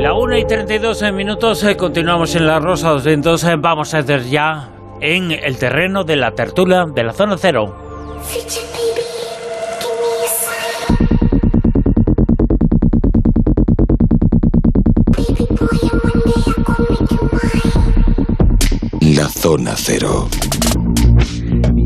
La 1 y 32 minutos, eh, continuamos en la Rosa 200. eh, vamos a hacer ya en el terreno de la tertulia de la zona cero. La Zona Cero.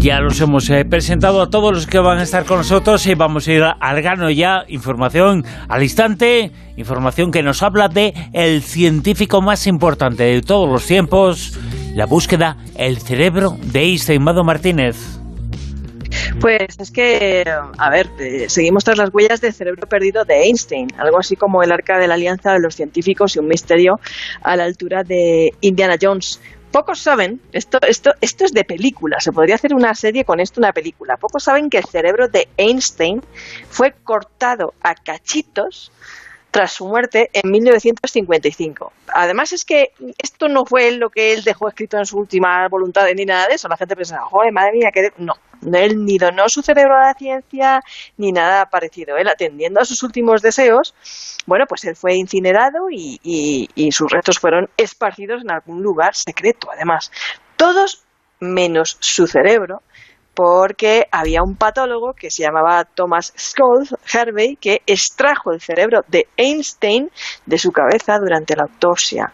Ya los hemos eh, presentado a todos los que van a estar con nosotros y vamos a ir al grano ya. Información al instante, información que nos habla de el científico más importante de todos los tiempos, la búsqueda, el cerebro de Einstein, Mado Martínez. Pues es que, a ver, eh, seguimos tras las huellas del cerebro perdido de Einstein, algo así como el arca de la alianza de los científicos y un misterio a la altura de Indiana Jones. Pocos saben, esto, esto, esto es de película, se podría hacer una serie con esto, una película. Pocos saben que el cerebro de Einstein fue cortado a cachitos tras su muerte en 1955. Además es que esto no fue lo que él dejó escrito en su última voluntad ni nada de eso. La gente pensaba, joder, madre mía, que... de-". No, él ni donó su cerebro a la ciencia ni nada parecido. Él atendiendo a sus últimos deseos, bueno, pues él fue incinerado y, y- y sus restos fueron esparcidos en algún lugar secreto, además. Todos menos su cerebro, porque había un patólogo que se llamaba Thomas Skull Harvey que extrajo el cerebro de Einstein de su cabeza durante la autopsia.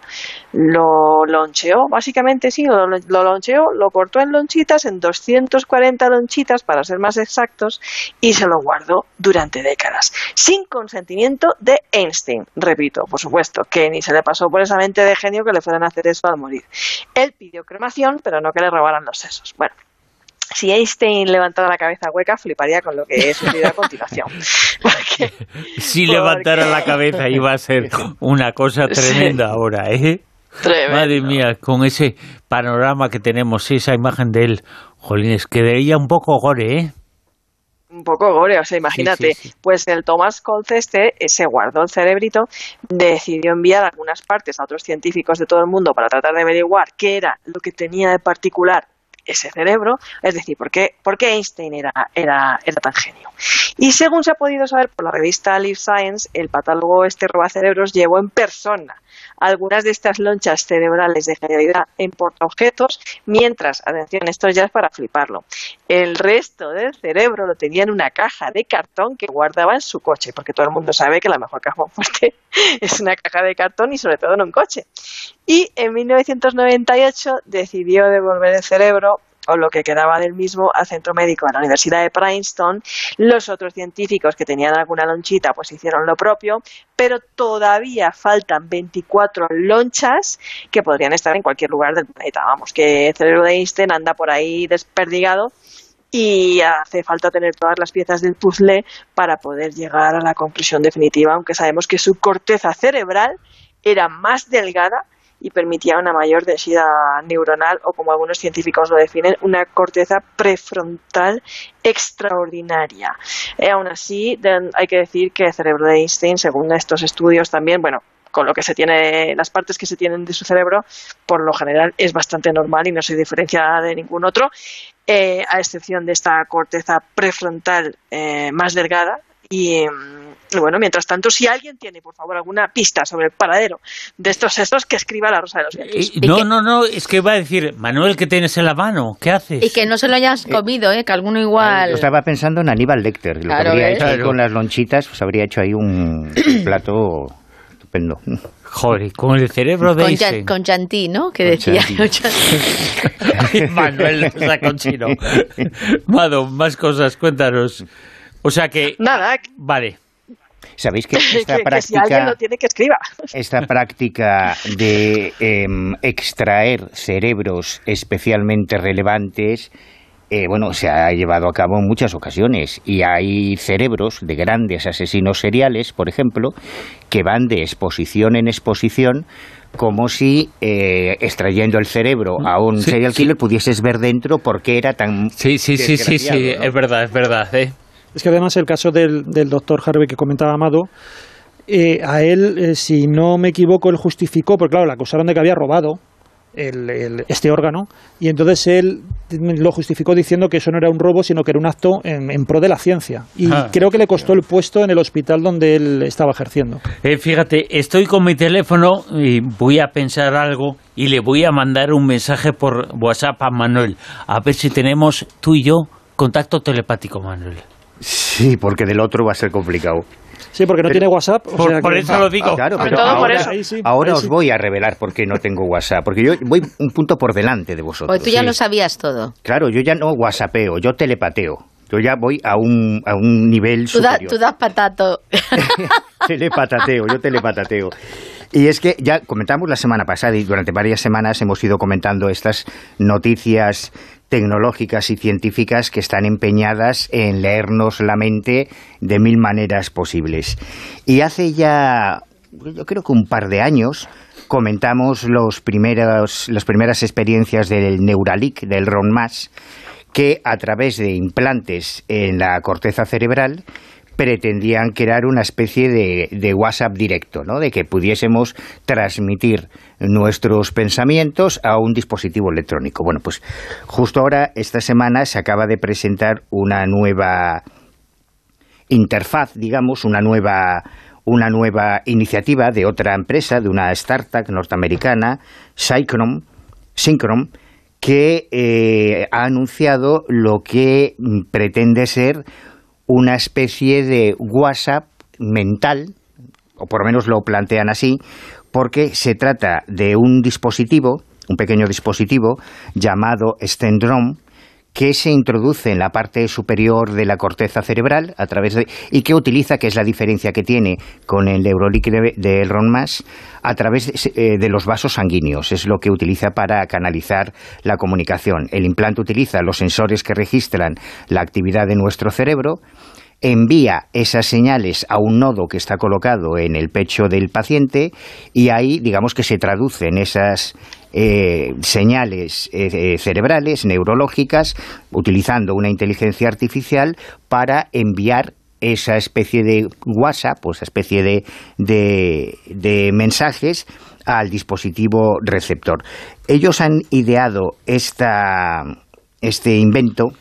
Lo loncheó, básicamente sí, lo, lo loncheó, lo cortó en lonchitas, en 240 lonchitas para ser más exactos, y se lo guardó durante décadas, sin consentimiento de Einstein. Repito, por supuesto, que ni se le pasó por esa mente de genio que le fueran a hacer eso al morir. Él pidió cremación, pero no que le robaran los sesos. Bueno, si Einstein levantara la cabeza hueca, fliparía con lo que he sucedido a continuación. Porque, Si Porque- levantara la cabeza iba a ser una cosa tremenda ahora, ¿eh? tremendo. Madre mía, con ese panorama que tenemos, esa imagen de él, jolines, quedaría un poco gore, ¿eh? un poco gore, o sea, imagínate. sí, sí. Pues el Thomas Colts este eh, se guardó el cerebrito, decidió enviar algunas partes a otros científicos de todo el mundo para tratar de averiguar qué era lo que tenía de particular ese cerebro, es decir, por qué, por qué Einstein era, era, era tan genio. Y según se ha podido saber por la revista Live Science, el patólogo este robacerebros llevó en persona algunas de estas lonchas cerebrales de genialidad en portaobjetos, mientras, atención, esto ya es para fliparlo, el resto del cerebro lo tenía en una caja de cartón que guardaba en su coche, porque todo el mundo sabe que la mejor caja fuerte es una caja de cartón y sobre todo en un coche. Y en 1998 decidió devolver el cerebro lo que quedaba del mismo al centro médico de la Universidad de Princeton. Los otros científicos que tenían alguna lonchita pues hicieron lo propio, pero todavía faltan 24 lonchas que podrían estar en cualquier lugar del planeta. Vamos, que el cerebro de Einstein anda por ahí desperdigado y hace falta tener todas las piezas del puzzle para poder llegar a la conclusión definitiva, aunque sabemos que su corteza cerebral era más delgada y permitía una mayor densidad neuronal o como algunos científicos lo definen, una corteza prefrontal extraordinaria. Eh, aún así, hay que decir que el cerebro de Einstein, según estos estudios también, bueno, con lo que se tiene, las partes que se tienen de su cerebro, por lo general es bastante normal y no se diferencia de ningún otro, eh, a excepción de esta corteza prefrontal eh, más delgada. Y, mm, y bueno, mientras tanto, si alguien tiene, por favor, alguna pista sobre el paradero de estos sesos, que escriba la Rosa de los Vientos. Eh, no, no, no, es que va a decir, Manuel, ¿qué tienes en la mano? ¿Qué haces? Y que no se lo hayas comido, ¿eh? que alguno igual... Yo estaba pensando en Aníbal Lecter. Lo Claro, que habría ¿ves? hecho Claro. con las lonchitas, pues habría hecho ahí un plato estupendo. Joder, con el cerebro de Con, con Chanty, ¿no? Que decía. Manuel está con chino. Mado, más cosas, cuéntanos. O sea que... Nada, que, Vale. ¿Sabéis que que- esta que si alguien práctica, lo tiene, que escriba. esta práctica de em, extraer cerebros especialmente relevantes, eh, bueno, se ha llevado a cabo en muchas ocasiones y hay cerebros de grandes asesinos seriales, por ejemplo, que van de exposición en exposición como si eh, extrayendo el cerebro a un Sí, serial sí. killer pudieses ver dentro por qué era tan Sí, sí, sí, sí, sí, es verdad, es verdad. ¿eh? Es que además el caso del, del doctor Harvey que comentaba Amado, eh, a él, eh, si no me equivoco, él justificó, porque claro, le acusaron de que había robado el- el- este órgano y entonces él lo justificó diciendo que eso no era un robo sino que era un acto en, en pro de la ciencia y Ah. creo que le costó el puesto en el hospital donde él estaba ejerciendo. Eh, fíjate, estoy con mi teléfono y voy a pensar algo y le voy a mandar un mensaje por WhatsApp a Manuel. A ver si tenemos tú y yo contacto telepático, Manuel. Sí, porque del otro va a ser complicado. Sí, porque no tiene WhatsApp. o Por, sea por que- eso lo digo. Claro, pero todo por ahora, eso. Ahí sí, ahora ahí os sí. voy a revelar por qué no tengo WhatsApp, porque yo voy un punto por delante de vosotros. Pues tú ya Sí. lo sabías todo. Claro, yo ya no WhatsAppeo, yo telepateo. Yo ya voy a un, a un nivel Tú, da- tú das patato. telepatateo, yo telepatateo. Y es que ya comentamos la semana pasada y durante varias semanas hemos ido comentando estas noticias tecnológicas y científicas que están empeñadas en leernos la mente de mil maneras posibles. Y hace ya, yo creo que un par de años, comentamos los primeros, las primeras experiencias del Neuralink, del Ron Mas, que a través de implantes en la corteza cerebral pretendían crear una especie de, de WhatsApp directo, ¿no? de que pudiésemos transmitir nuestros pensamientos a un dispositivo electrónico. Bueno, pues justo ahora, esta semana, se acaba de presentar una nueva interfaz, digamos, una nueva una nueva iniciativa de otra empresa, de una startup norteamericana, Synchron, que eh, ha anunciado lo que pretende ser una especie de WhatsApp mental, o por lo menos lo plantean así, porque se trata de un dispositivo, un pequeño dispositivo llamado Stendron, que se introduce en la parte superior de la corteza cerebral a través de y que utiliza, que es la diferencia que tiene con el Neuralink de, Elon Musk, a través de, eh, de los vasos sanguíneos. Es lo que utiliza para canalizar la comunicación. El implante utiliza los sensores que registran la actividad de nuestro cerebro envía esas señales a un nodo que está colocado en el pecho del paciente y ahí digamos que se traducen esas eh, señales eh, eh, cerebrales, neurológicas, utilizando una inteligencia artificial para enviar esa especie de WhatsApp, o esa especie de, de, de mensajes al dispositivo receptor. Ellos han ideado esta, este invento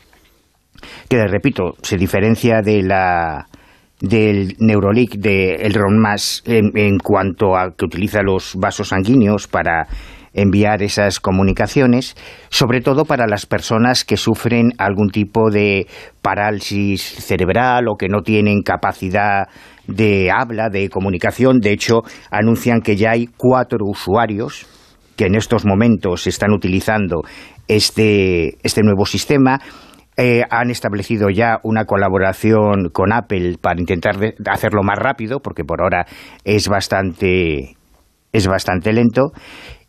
que repito, se diferencia de la del Neurolink de Elon Musk en, en cuanto a que utiliza los vasos sanguíneos para enviar esas comunicaciones, sobre todo para las personas que sufren algún tipo de parálisis cerebral o que no tienen capacidad de habla, de comunicación. De hecho, anuncian que ya hay cuatro usuarios que en estos momentos están utilizando este, este nuevo sistema. Eh, han establecido ya una colaboración con Apple para intentar de- hacerlo más rápido, porque por ahora es bastante, es bastante lento.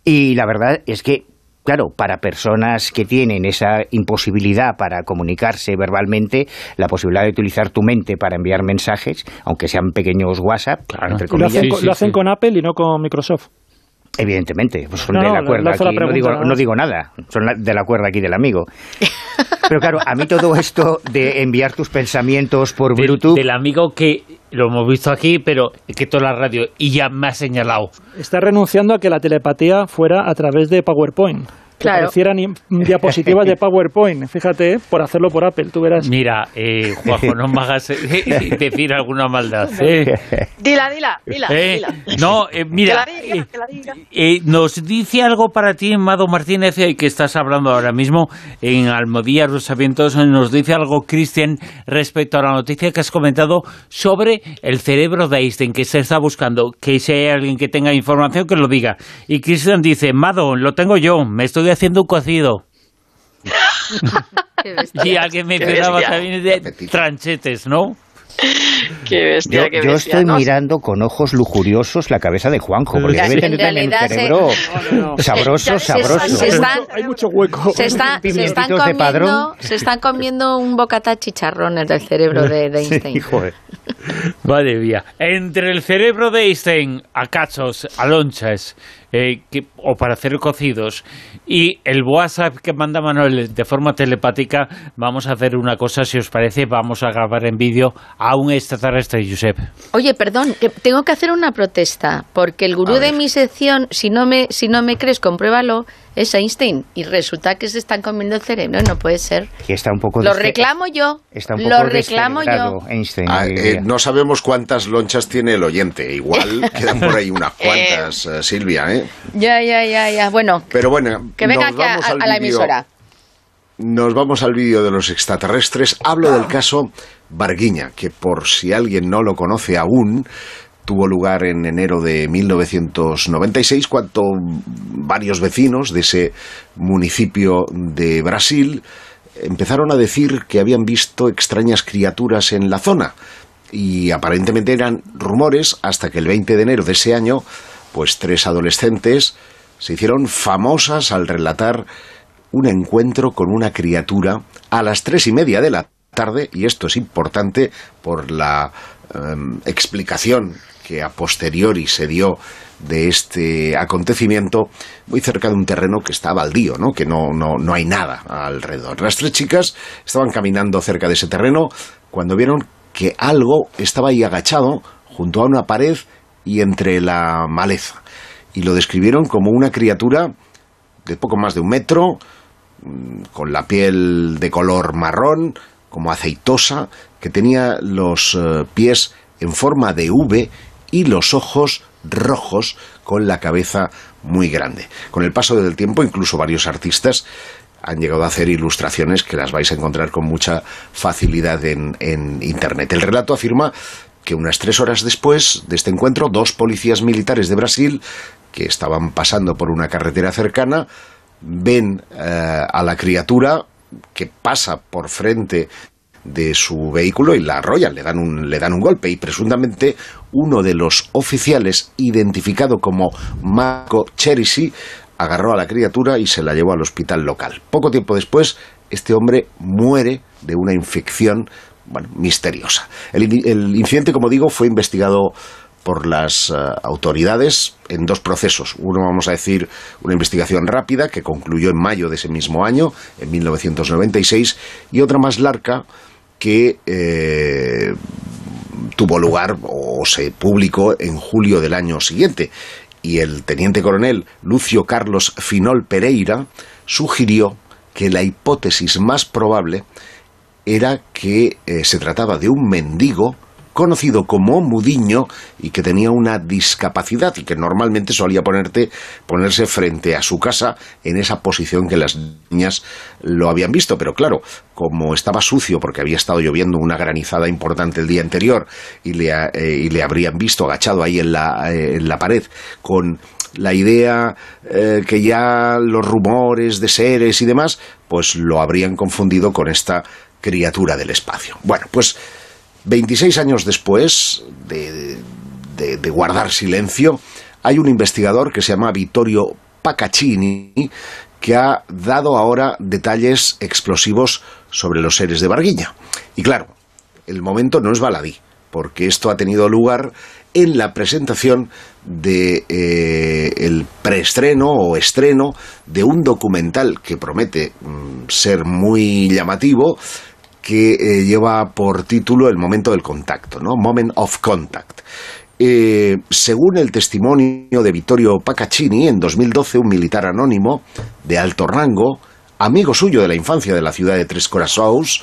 Y la verdad es que, claro, para personas que tienen esa imposibilidad para comunicarse verbalmente, la posibilidad de utilizar tu mente para enviar mensajes, aunque sean pequeños WhatsApp, Claro. entre lo hacen, comillas, con- sí, lo hacen sí. con Apple y no con Microsoft. Evidentemente, pues son No, de la cuerda la. No digo, nada no digo nada, son la- de la cuerda aquí del amigo. Pero claro, a mí todo esto de enviar tus pensamientos por Del- Bluetooth. Del amigo que lo hemos visto aquí, pero que toda la radio y ya me ha señalado. Está renunciando a que la telepatía fuera a través de PowerPoint. Que Claro. parecieran diapositivas de PowerPoint. Fíjate, ¿eh? por hacerlo por Apple, tú verás. Mira, eh, Juanjo, no me hagas eh, decir alguna maldad. ¿eh? Dila, dila, dila, Eh, dila. No, eh, Que mira, la diga, que la diga. eh, nos dice algo para ti, Mado Martínez, eh, que estás hablando ahora mismo en Almodía Rosavientos, nos dice algo, Cristian, respecto a la noticia que has comentado sobre el cerebro de Einstein, que se está buscando, que si hay alguien que tenga información, que lo diga. Y Cristian dice, Mado, lo tengo yo, me estoy haciendo un cocido. Qué bestia. Y alguien mencionaba bestia. también de tranchetes, ¿no? Qué bestia, Yo, qué yo bestia. estoy No, mirando con ojos lujuriosos la cabeza de Juanjo, porque debe en tener también un realidad se- cerebro No, no. sabroso, se- sabroso. se hay, están- mucho, hay mucho hueco. Se, está- se están comiendo, se están comiendo un bocata de chicharrones del cerebro de, de Einstein. Sí, joder. Madre mía. Entre el cerebro de Einstein a cachos, a lonchas, eh, que- o para hacer cocidos, y el WhatsApp que manda Manuel de forma telepática, vamos a hacer una cosa, si os parece, vamos a grabar en vídeo a un extraterrestre Josep. Oye, perdón, que tengo que hacer una protesta, porque el gurú de mi sección, si no me si no me crees, compruébalo, es Einstein y resulta que se están comiendo el cerebro, no puede ser. Que está un poco Lo reclamo yo. Está un poco Lo reclamo yo. Einstein, Ah, eh, no sabemos cuántas lonchas tiene el oyente. Igual quedan por ahí unas cuantas, eh, Silvia, ¿eh? Ya, ya, ya, ya. Bueno, Pero bueno, que venga nos aquí a, a la emisora. Nos vamos al vídeo de los extraterrestres. Hablo del caso Barguiña, que por si alguien no lo conoce aún, tuvo lugar en enero de 1996, cuando varios vecinos de ese municipio de Brasil empezaron a decir que habían visto extrañas criaturas en la zona. Y aparentemente eran rumores hasta que el 20 de enero de ese año, pues tres adolescentes se hicieron famosas al relatar un encuentro con una criatura a las tres y media de la tarde, y esto es importante por la em, explicación que a posteriori se dio de este acontecimiento muy cerca de un terreno que está baldío, ¿no? que no, no, no hay nada alrededor. Las tres chicas estaban caminando cerca de ese terreno cuando vieron que algo estaba ahí agachado junto a una pared y entre la maleza. Y lo describieron como una criatura de poco más de un metro, mm, con la piel de color marrón, como aceitosa, que tenía los eh, pies en forma de V y los ojos rojos con la cabeza muy grande. Con el paso del tiempo, incluso varios artistas han llegado a hacer ilustraciones que las vais a encontrar con mucha facilidad en, en Internet. El relato afirma que unas tres horas después de este encuentro, dos policías militares de Brasil, que estaban pasando por una carretera cercana, ven eh, a la criatura que pasa por frente de su vehículo y la arrollan, le dan un, le dan un golpe y presuntamente uno de los oficiales, identificado como Marco Cherisi, agarró a la criatura y se la llevó al hospital local. Poco tiempo después, este hombre muere de una infección bueno, misteriosa. El, in- el incidente, como digo, fue investigado por las eh, autoridades en dos procesos. Uno, vamos a decir, una investigación rápida que concluyó en mayo de ese mismo año, en 1996, y otra más larga que eh, tuvo lugar o se publicó en julio del año siguiente. Y el teniente coronel Lucio Carlos Finol Pereira sugirió que la hipótesis más probable era que eh, se trataba de un mendigo conocido como Mudiño y que tenía una discapacidad y que normalmente solía ponerte, ponerse frente a su casa en esa posición que las niñas lo habían visto. Pero claro, como estaba sucio porque había estado lloviendo una granizada importante el día anterior y le, eh, y le habrían visto agachado ahí en la, eh, en la pared con la idea eh, que ya los rumores de seres y demás, pues lo habrían confundido con esta criatura del espacio. Bueno, pues 26 años después de, de- guardar silencio, hay un investigador que se llama Vittorio Pacacini que ha dado ahora detalles explosivos sobre los seres de Barguiña. Y claro, el momento no es baladí, porque esto ha tenido lugar en la presentación de eh, el preestreno o estreno de un documental que promete mm, ser muy llamativo que eh, lleva por título El momento del contacto, ¿no? Moment of Contact. Eh, según el testimonio de Vittorio Pacacini, en 2012 un militar anónimo de alto rango, amigo suyo de la infancia de la ciudad de Tres Corazones,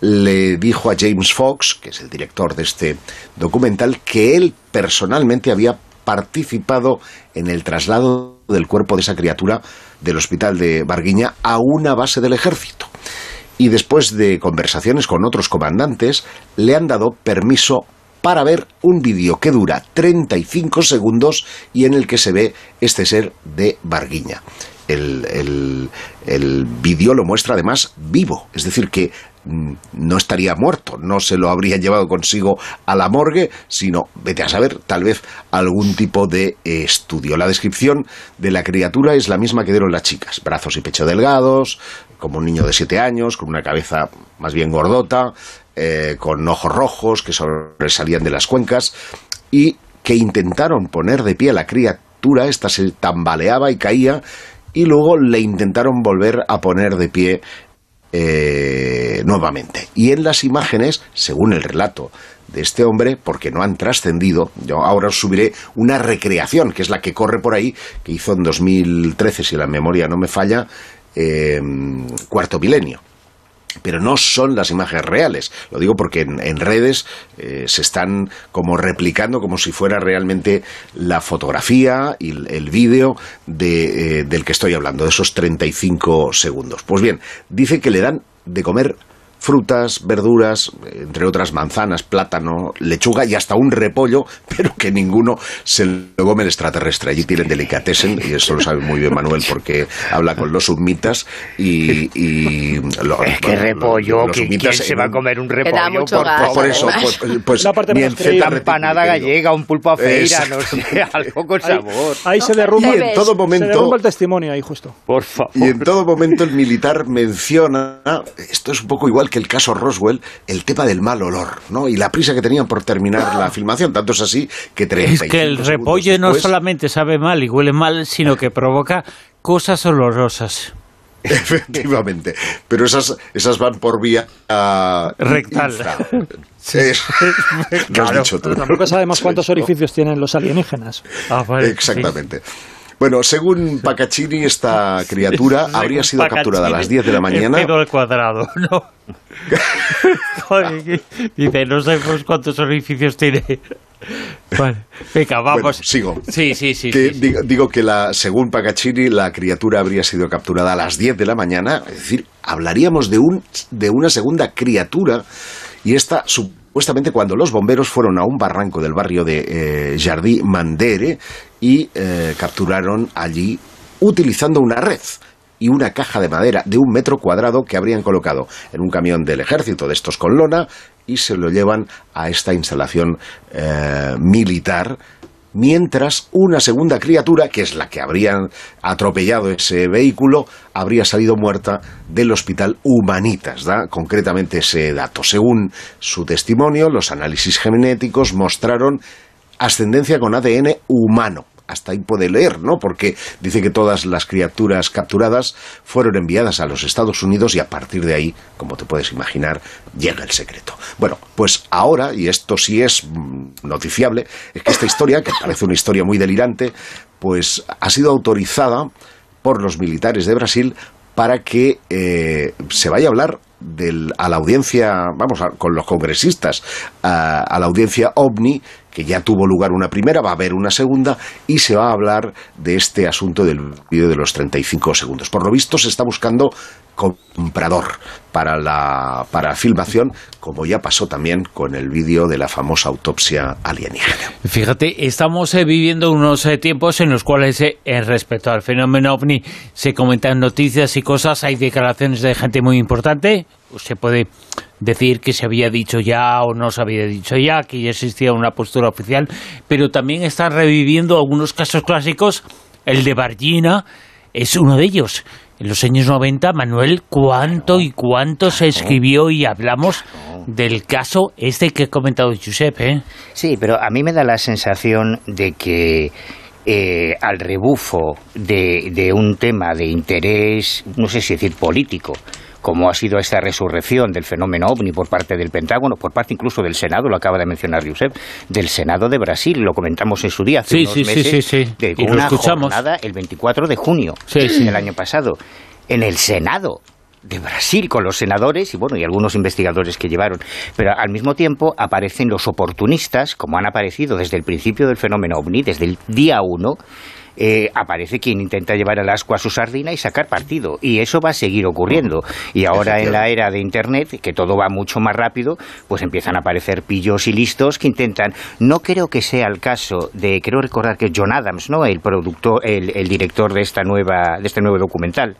le dijo a James Fox, que es el director de este documental, que él personalmente había participado en el traslado del cuerpo de esa criatura del hospital de Barguiña a una base del ejército y después de conversaciones con otros comandantes, le han dado permiso para ver un vídeo que dura 35 segundos y en el que se ve este ser de Barguiña. El, el- el vídeo lo muestra además vivo, es decir, que mm, no estaría muerto, no se lo habrían llevado consigo a la morgue, sino, vete a saber, tal vez algún tipo de estudio. La descripción de la criatura es la misma que dieron las chicas, brazos y pecho delgados, como un niño de siete años, con una cabeza más bien gordota, eh, con ojos rojos que sobresalían de las cuencas, y que intentaron poner de pie a la criatura, esta se tambaleaba y caía, y luego le intentaron volver a poner de pie eh, nuevamente. Y en las imágenes, según el relato de este hombre, porque no han trascendido, yo ahora os subiré una recreación, que es la que corre por ahí, que hizo en 2013, si la memoria no me falla, eh, Cuarto Milenio pero no son las imágenes reales. Lo digo porque en, redes eh, se están como replicando como si fuera realmente la fotografía y el, el vídeo de, eh, del que estoy hablando, de esos 35 segundos. Pues bien, dice que le dan de comer frutas, verduras, entre otras manzanas, plátano, lechuga y hasta un repollo, pero que ninguno se lo come el extraterrestre. Allí tienen delicatessen, y eso lo sabe muy bien Manuel porque habla con los submitas y... y lo- Es que bueno, repollo, los ¿qui- submitas ¿quién se va a comer un da repollo? mucho Por, gas, por eso, además. pues, pues La parte ni en empanada gallega, un pulpo a feira, no sé, algo con Ahí, sabor. ahí se derrumba, Y en todo se momento derrumba el testimonio ahí justo. Por favor. Y en todo momento el militar menciona, esto es un poco igual que el caso Roswell, el tema del mal olor, ¿no? Y la prisa que tenían por terminar la filmación, tanto es así que 35 Es que el repollo no después, solamente sabe mal y huele mal, sino que provoca cosas olorosas. Efectivamente, pero esas, esas van por vía ah, Rectal. infra. Es- lo has dicho tú. Tampoco sabemos cuántos orificios tienen los alienígenas. Ah, vale, Exactamente. Bueno, según Pacaccini, esta criatura habría sido capturada a las 10 de la mañana. el pedo al cuadrado, ¿no? Joder, dice, no sabemos cuántos orificios tiene. Vale, venga, vamos. Bueno, sigo. Sí, sí, sí. que sí, sí. digo, digo que la, según Pacaccini, la criatura habría sido capturada a las 10 de la mañana, es decir, hablaríamos de, un, de una segunda criatura, y esta supuestamente cuando los bomberos fueron a un barranco del barrio de eh, Jardí Mandere y eh, capturaron allí utilizando una red y una caja de madera de un metro cuadrado que habrían colocado en un camión del ejército de estos con lona y se lo llevan a esta instalación eh, militar mientras una segunda criatura, que es la que habrían atropellado ese vehículo, habría salido muerta del hospital Humanitas. Da concretamente ese dato. Según su testimonio, los análisis genéticos mostraron ascendencia con ADN humano. Hasta ahí puede leer, ¿no? Porque dice que todas las criaturas capturadas fueron enviadas a los Estados Unidos y a partir de ahí, como te puedes imaginar, llega el secreto. Bueno, pues ahora, y esto sí es mm, noticiable, es que esta historia, que parece una historia muy delirante, pues ha sido autorizada por los militares de Brasil para que eh, se vaya a hablar del- a la audiencia, vamos, a- con los congresistas, a, a la audiencia OVNI, que ya tuvo lugar una primera, va a haber una segunda, y se va a hablar de este asunto del vídeo de los 35 segundos. Por lo visto se está buscando comprador para la, para filmación, como ya pasó también con el vídeo de la famosa autopsia alienígena. Fíjate, estamos eh, viviendo unos eh, tiempos en los cuales, eh, respecto al fenómeno ovni, se comentan noticias y cosas, hay declaraciones de gente muy importante, se puede decir que se había dicho ya o no se había dicho ya, que ya existía una postura oficial, pero también están reviviendo algunos casos clásicos, el de Bargina es uno de ellos. En los años 90, Manuel, ¿cuánto y cuánto se escribió y hablamos del caso este que ha comentado Giuseppe? ¿eh? Sí, pero a mí me da la sensación de que eh, al rebufo de, de un tema de interés, no sé si decir político, como ha sido esta resurrección del fenómeno ovni por parte del Pentágono, por parte incluso del Senado, lo acaba de mencionar Josep, del Senado de Brasil, lo comentamos en su día hace Sí, unos sí, sí, meses, sí, sí. de Y lo una escuchamos. jornada el 24 de junio del año pasado, en el Senado de Brasil con los senadores y bueno y algunos investigadores que llevaron pero al mismo tiempo aparecen los oportunistas como han aparecido desde el principio del fenómeno ovni desde el día uno eh, aparece quien intenta llevar al asco a su sardina y sacar partido. Y eso va a seguir ocurriendo. Y ahora en la era de Internet, que todo va mucho más rápido, pues empiezan a aparecer pillos y listos que intentan. No creo que sea el caso de, creo recordar que John Adams, ¿no? El productor, el, el director de esta nueva, de este nuevo documental.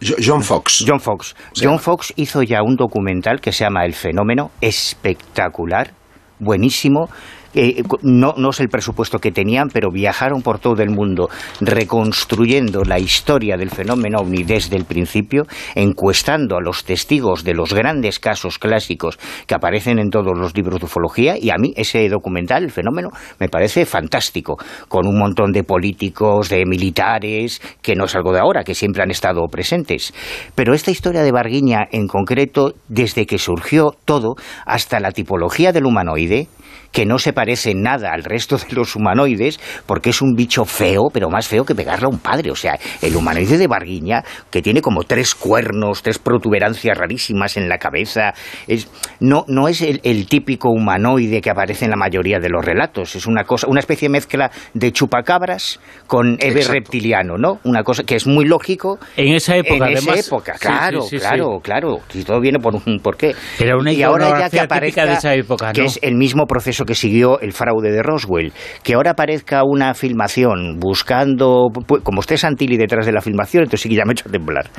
Jo- John Fox. John Fox. John. Fox hizo ya un documental que se llama El fenómeno, espectacular, buenísimo. Eh, no, no sé el presupuesto que tenían, pero viajaron por todo el mundo reconstruyendo la historia del fenómeno ovni desde el principio, encuestando a los testigos de los grandes casos clásicos que aparecen en todos los libros de ufología y a mí ese documental, el fenómeno, me parece fantástico, con un montón de políticos, de militares, que no es algo de ahora, que siempre han estado presentes. Pero esta historia de Barguiña en concreto, desde que surgió todo, hasta la tipología del humanoide, que no se parece nada al resto de los humanoides, porque es un bicho feo, pero más feo que pegarle a un padre. O sea, el humanoide de Barguiña, que tiene como tres cuernos, tres protuberancias rarísimas en la cabeza, es, no, no es el, el típico humanoide que aparece en la mayoría de los relatos. Es una cosa, una especie de mezcla de chupacabras con Eve reptiliano, ¿no? Una cosa que es muy lógico. En esa época, en esa además. época, claro, sí, sí, claro, sí. claro. Si todo viene por un porqué. Era una y ahora ya que de esa época, que ¿no? es el mismo proceso que siguió el fraude de Roswell, que ahora aparezca una filmación buscando, como esté Santilli detrás de la filmación, entonces sí que ya me he hecho a temblar,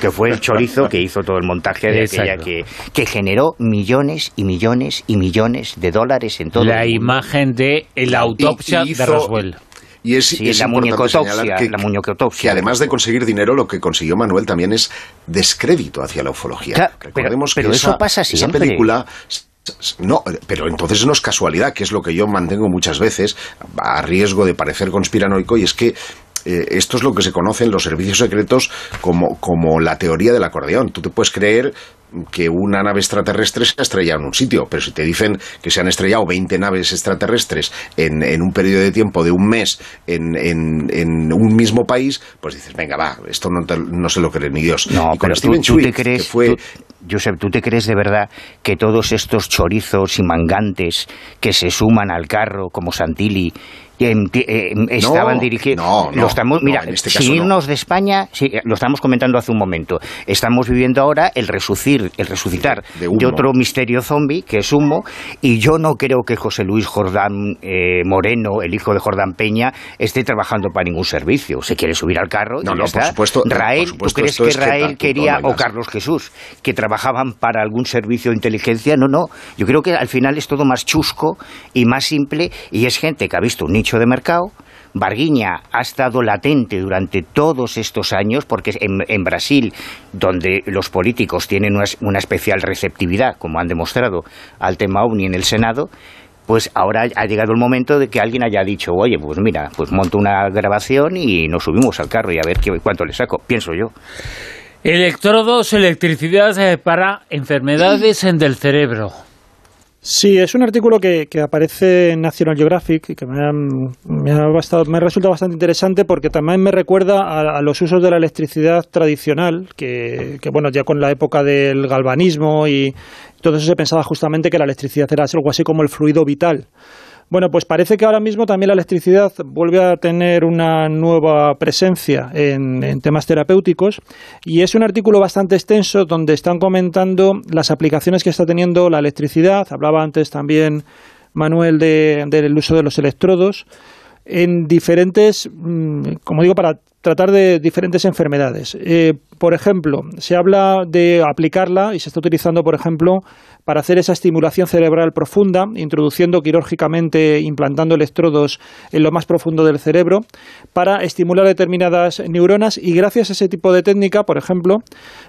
que fue el chorizo que hizo todo el montaje de aquella que, que generó millones y millones y millones de dólares en todo La el mundo. imagen de la autopsia Y- y de Roswell. Y es, Sí, es la importante muñecotopsia, señalar que, la muñecotopsia. que además de conseguir dinero, lo que consiguió Manuel también es descrédito hacia la ufología. Claro, Recordemos pero que eso esa, pasa esa película... No, pero entonces no es casualidad, que es lo que yo mantengo muchas veces, a riesgo de parecer conspiranoico, y es que eh, esto es lo que se conoce en los servicios secretos como, como la teoría del acordeón. Tú te puedes creer que una nave extraterrestre se ha estrellado en un sitio, pero si te dicen que se han estrellado 20 naves extraterrestres en, en un periodo de tiempo de un mes en, en- en un mismo país, pues dices, venga, va, esto no, te- no se lo cree ni Dios. No, y con pero Steven tú, tú te crees, que fue... tú- Josep, ¿tú te crees de verdad que todos estos chorizos y mangantes que se suman al carro, como Santilli, em, estaban no, no, lo estamos, no, mira, en este sin no. irnos de España, sí, lo estamos comentando hace un momento, estamos viviendo ahora el resucir, el resucitar De otro misterio zombie, que es humo, y yo no creo que José Luis Jordán eh, Moreno, el hijo de Jordán Peña, esté trabajando para ningún servicio. Se quiere subir al carro No, y no, por está. supuesto, por Rael, supuesto, ¿tú crees que Rael quería, no o. Carlos Jesús, que trabajaban para algún servicio de inteligencia? No, no. Yo creo que al final es todo más chusco y más simple y es gente que ha visto un de mercado. Barguiña ha estado latente durante todos estos años, porque en, en Brasil, donde los políticos tienen una, una especial receptividad, como han demostrado, al tema OVNI en el Senado, pues ahora ha llegado el momento de que alguien haya dicho, oye, pues mira, pues monto una grabación y nos subimos al carro y a ver qué, cuánto le saco, pienso yo. Electrodos, electricidad eh, para enfermedades en del cerebro. Sí, es un artículo que, que aparece en National Geographic y que me ha, me ha bastado- me resulta bastante interesante porque también me recuerda a, a los usos de la electricidad tradicional, que, que, bueno, ya con la época del galvanismo y todo eso se pensaba justamente que la electricidad era algo así como el fluido vital. Bueno, pues parece que ahora mismo también la electricidad vuelve a tener una nueva presencia en, temas terapéuticos y es un artículo bastante extenso donde están comentando las aplicaciones que está teniendo la electricidad. Hablaba antes también Manuel de- del uso de los electrodos en diferentes, mm, como digo, para tratar de diferentes enfermedades. Eh, por ejemplo, se habla de aplicarla y se está utilizando, por ejemplo, para hacer esa estimulación cerebral profunda, introduciendo quirúrgicamente, implantando electrodos en lo más profundo del cerebro, para estimular determinadas neuronas y gracias a ese tipo de técnica, por ejemplo,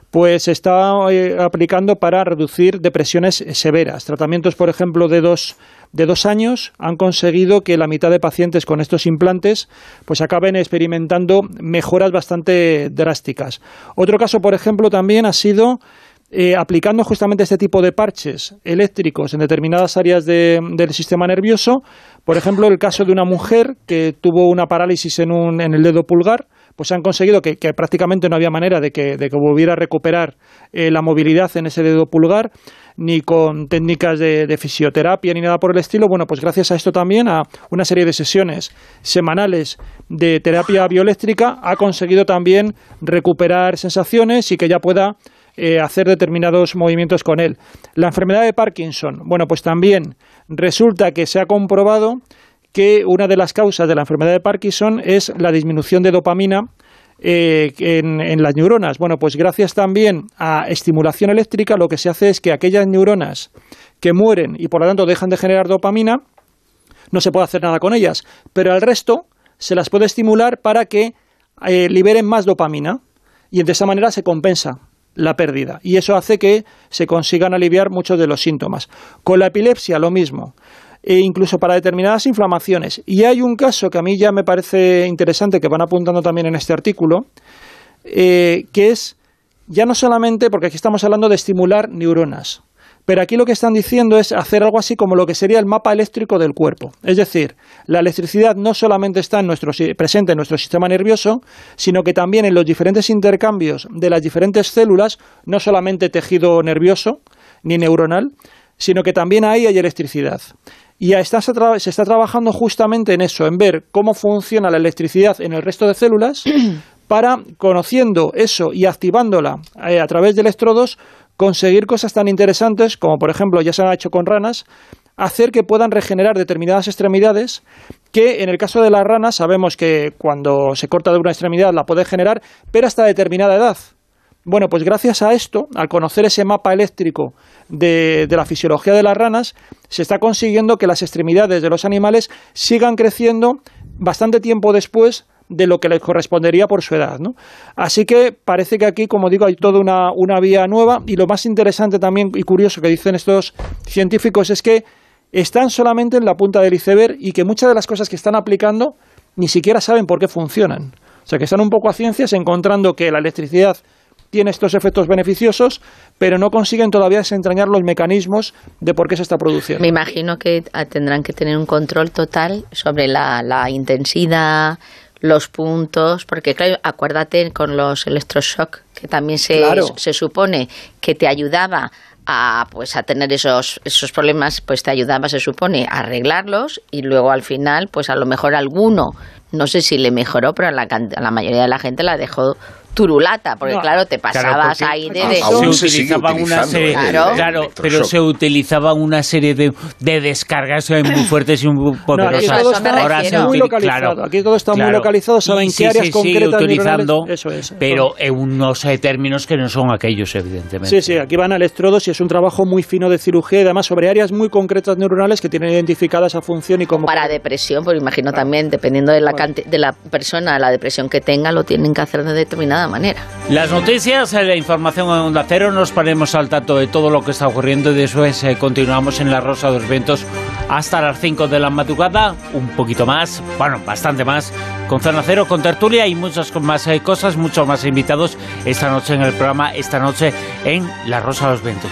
pues se está eh, aplicando para reducir depresiones severas. Tratamientos, por ejemplo, de dos de dos años han conseguido que la mitad de pacientes con estos implantes pues acaben experimentando mejoras bastante drásticas. Otro caso, por ejemplo, también ha sido eh, aplicando justamente este tipo de parches eléctricos en determinadas áreas de- del sistema nervioso. Por ejemplo, el caso de una mujer que tuvo una parálisis en, un, en el dedo pulgar, pues han conseguido que, prácticamente no había manera de que, de que volviera a recuperar eh, la movilidad en ese dedo pulgar, ni con técnicas de, de fisioterapia ni nada por el estilo. Bueno, pues gracias a esto también, a una serie de sesiones semanales de terapia bioeléctrica, ha conseguido también recuperar sensaciones y que ya pueda eh, hacer determinados movimientos con él. La enfermedad de Parkinson, bueno, pues también resulta que se ha comprobado que una de las causas de la enfermedad de Parkinson es la disminución de dopamina eh, en, las neuronas. Bueno, pues gracias también a estimulación eléctrica lo que se hace es que aquellas neuronas que mueren y por lo tanto dejan de generar dopamina, no se puede hacer nada con ellas, pero al resto se las puede estimular para que eh, liberen más dopamina y de esa manera se compensa la pérdida y eso hace que se consigan aliviar muchos de los síntomas. Con la epilepsia lo mismo. E incluso para determinadas inflamaciones. Y hay un caso que a mí ya me parece interesante, que van apuntando también en este artículo, eh, que es ya no solamente, porque aquí estamos hablando de estimular neuronas, pero aquí lo que están diciendo es hacer algo así como lo que sería el mapa eléctrico del cuerpo. Es decir, la electricidad no solamente está en nuestro, presente en nuestro sistema nervioso, sino que también en los diferentes intercambios de las diferentes células, no solamente tejido nervioso ni neuronal, sino que también ahí hay electricidad. Y está, se está trabajando justamente en eso, en ver cómo funciona la electricidad en el resto de células para, conociendo eso y activándola eh, a través de electrodos, conseguir cosas tan interesantes como, por ejemplo, ya se ha hecho con ranas, hacer que puedan regenerar determinadas extremidades que en el caso de las ranas sabemos que cuando se corta de una extremidad la puede generar, pero hasta determinada edad. Bueno, pues gracias a esto, al conocer ese mapa eléctrico de, de, la fisiología de las ranas, se está consiguiendo que las extremidades de los animales sigan creciendo bastante tiempo después de lo que les correspondería por su edad. ¿no? Así que parece que aquí, como digo, hay toda una, una vía nueva y lo más interesante también y curioso que dicen estos científicos es que están solamente en la punta del iceberg y que muchas de las cosas que están aplicando ni siquiera saben por qué funcionan. O sea, que están un poco a ciencias encontrando que la electricidad tiene estos efectos beneficiosos, pero no consiguen todavía desentrañar los mecanismos de por qué se está produciendo. Me imagino que tendrán que tener un control total sobre la, la intensidad, los puntos, porque claro, acuérdate con los electroshock, que también se, se supone que te ayudaba a pues a tener esos esos problemas pues te ayudaba se supone a arreglarlos y luego al final pues a lo mejor alguno no sé si le mejoró pero a la, a la mayoría de la gente la dejó turulata, porque claro, te pasabas ahí de... de... se utilizaban una serie, claro, pero se utilizaban una serie de, de descargas muy fuertes y muy poderosas. aquí todo está Ahora se muy localizado, aquí todo está muy localizado, saben qué áreas concretas utilizando, eso es, pero en unos términos que no son aquellos, evidentemente. Sí, sí, aquí van a electrodos y es un trabajo muy fino de cirugía y además sobre áreas muy concretas neuronales que tienen identificada esa función y cómo... Para depresión, porque imagino también, dependiendo de la, de la persona, la depresión que tenga, lo tienen que hacer de determinada manera. Las noticias, eh, la información en Onda Cero, nos ponemos al tanto de todo lo que está ocurriendo y después eh, continuamos en la Rosa de los Vientos hasta las 5 de la madrugada, un poquito más, bueno, bastante más, con Zona Cero, con tertulia y muchas más eh, cosas, muchos más invitados esta noche en el programa, esta noche en la Rosa de los Vientos.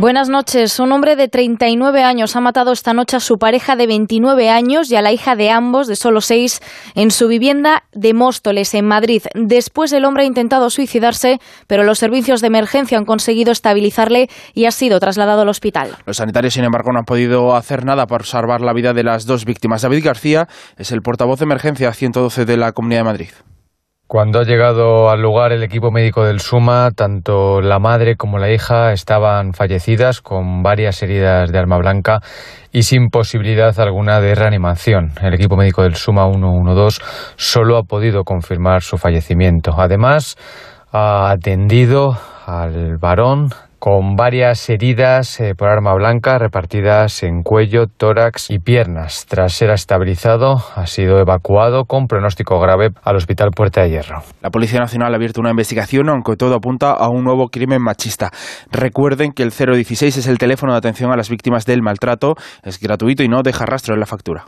Buenas noches. Un hombre de 39 años ha matado esta noche a su pareja de 29 años y a la hija de ambos, de solo 6, en su vivienda de Móstoles, en Madrid. Después el hombre ha intentado suicidarse, pero los servicios de emergencia han conseguido estabilizarle y ha sido trasladado al hospital. Los sanitarios, sin embargo, no han podido hacer nada para salvar la vida de las dos víctimas. David García es el portavoz de emergencia 112 de la Comunidad de Madrid. Cuando ha llegado al lugar el equipo médico del Suma, tanto la madre como la hija estaban fallecidas con varias heridas de arma blanca y sin posibilidad alguna de reanimación. El equipo médico del Suma 112 solo ha podido confirmar su fallecimiento. Además, ha atendido al varón con varias heridas eh, por arma blanca repartidas en cuello, tórax y piernas. Tras ser estabilizado, ha sido evacuado con pronóstico grave al Hospital Puerta de Hierro. La Policía Nacional ha abierto una investigación, aunque todo apunta a un nuevo crimen machista. Recuerden que el 016 es el teléfono de atención a las víctimas del maltrato, es gratuito y no deja rastro en la factura.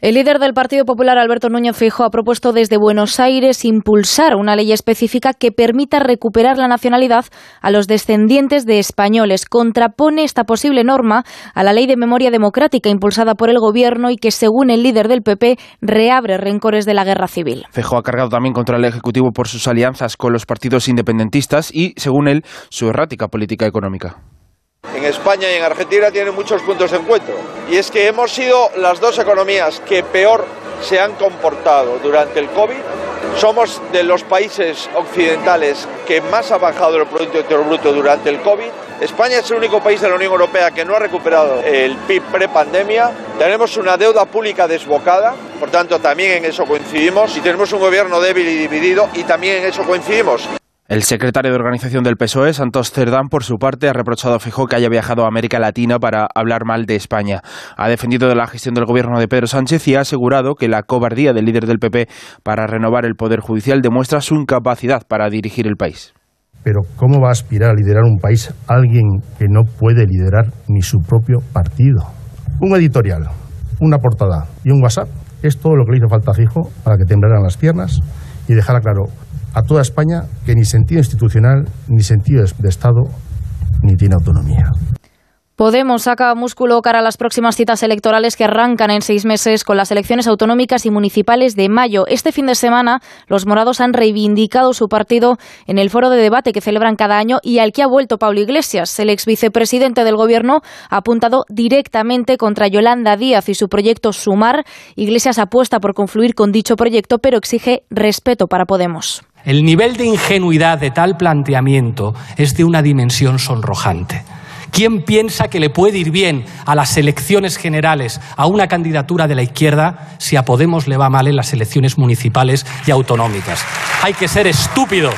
El líder del Partido Popular, Alberto Núñez Feijóo, ha propuesto desde Buenos Aires impulsar una ley específica que permita recuperar la nacionalidad a los descendientes de españoles. Contrapone esta posible norma a la ley de memoria democrática impulsada por el Gobierno y que, según el líder del PP, reabre rencores de la guerra civil. Feijóo ha cargado también contra el Ejecutivo por sus alianzas con los partidos independentistas y, según él, su errática política económica. En España y en Argentina tienen muchos puntos de encuentro. Y es que hemos sido las dos economías que peor se han comportado durante el COVID. Somos de los países occidentales que más ha bajado el Producto Interior Bruto durante el COVID. España es el único país de la Unión Europea que no ha recuperado el PIB prepandemia. Tenemos una deuda pública desbocada, por tanto también en eso coincidimos. Y tenemos un gobierno débil y dividido y también en eso coincidimos. El secretario de organización del PSOE, Santos Cerdán, por su parte, ha reprochado a Fijó que haya viajado a América Latina para hablar mal de España. Ha defendido la gestión del gobierno de Pedro Sánchez y ha asegurado que la cobardía del líder del PP para renovar el Poder Judicial demuestra su incapacidad para dirigir el país. Pero ¿cómo va a aspirar a liderar un país alguien que no puede liderar ni su propio partido? Un editorial, una portada y un WhatsApp es todo lo que le hizo falta a Fijo para que temblaran las piernas y dejara claro a toda España que ni sentido institucional, ni sentido de Estado, ni tiene autonomía. Podemos saca músculo cara a las próximas citas electorales que arrancan en seis meses con las elecciones autonómicas y municipales de mayo. Este fin de semana, los morados han reivindicado su partido en el foro de debate que celebran cada año y al que ha vuelto Pablo Iglesias. El ex vicepresidente del Gobierno ha apuntado directamente contra Yolanda Díaz y su proyecto Sumar. Iglesias apuesta por confluir con dicho proyecto, pero exige respeto para Podemos. El nivel de ingenuidad de tal planteamiento es de una dimensión sonrojante. ¿Quién piensa que le puede ir bien a las elecciones generales a una candidatura de la izquierda si a Podemos le va mal en las elecciones municipales y autonómicas? Hay que ser estúpido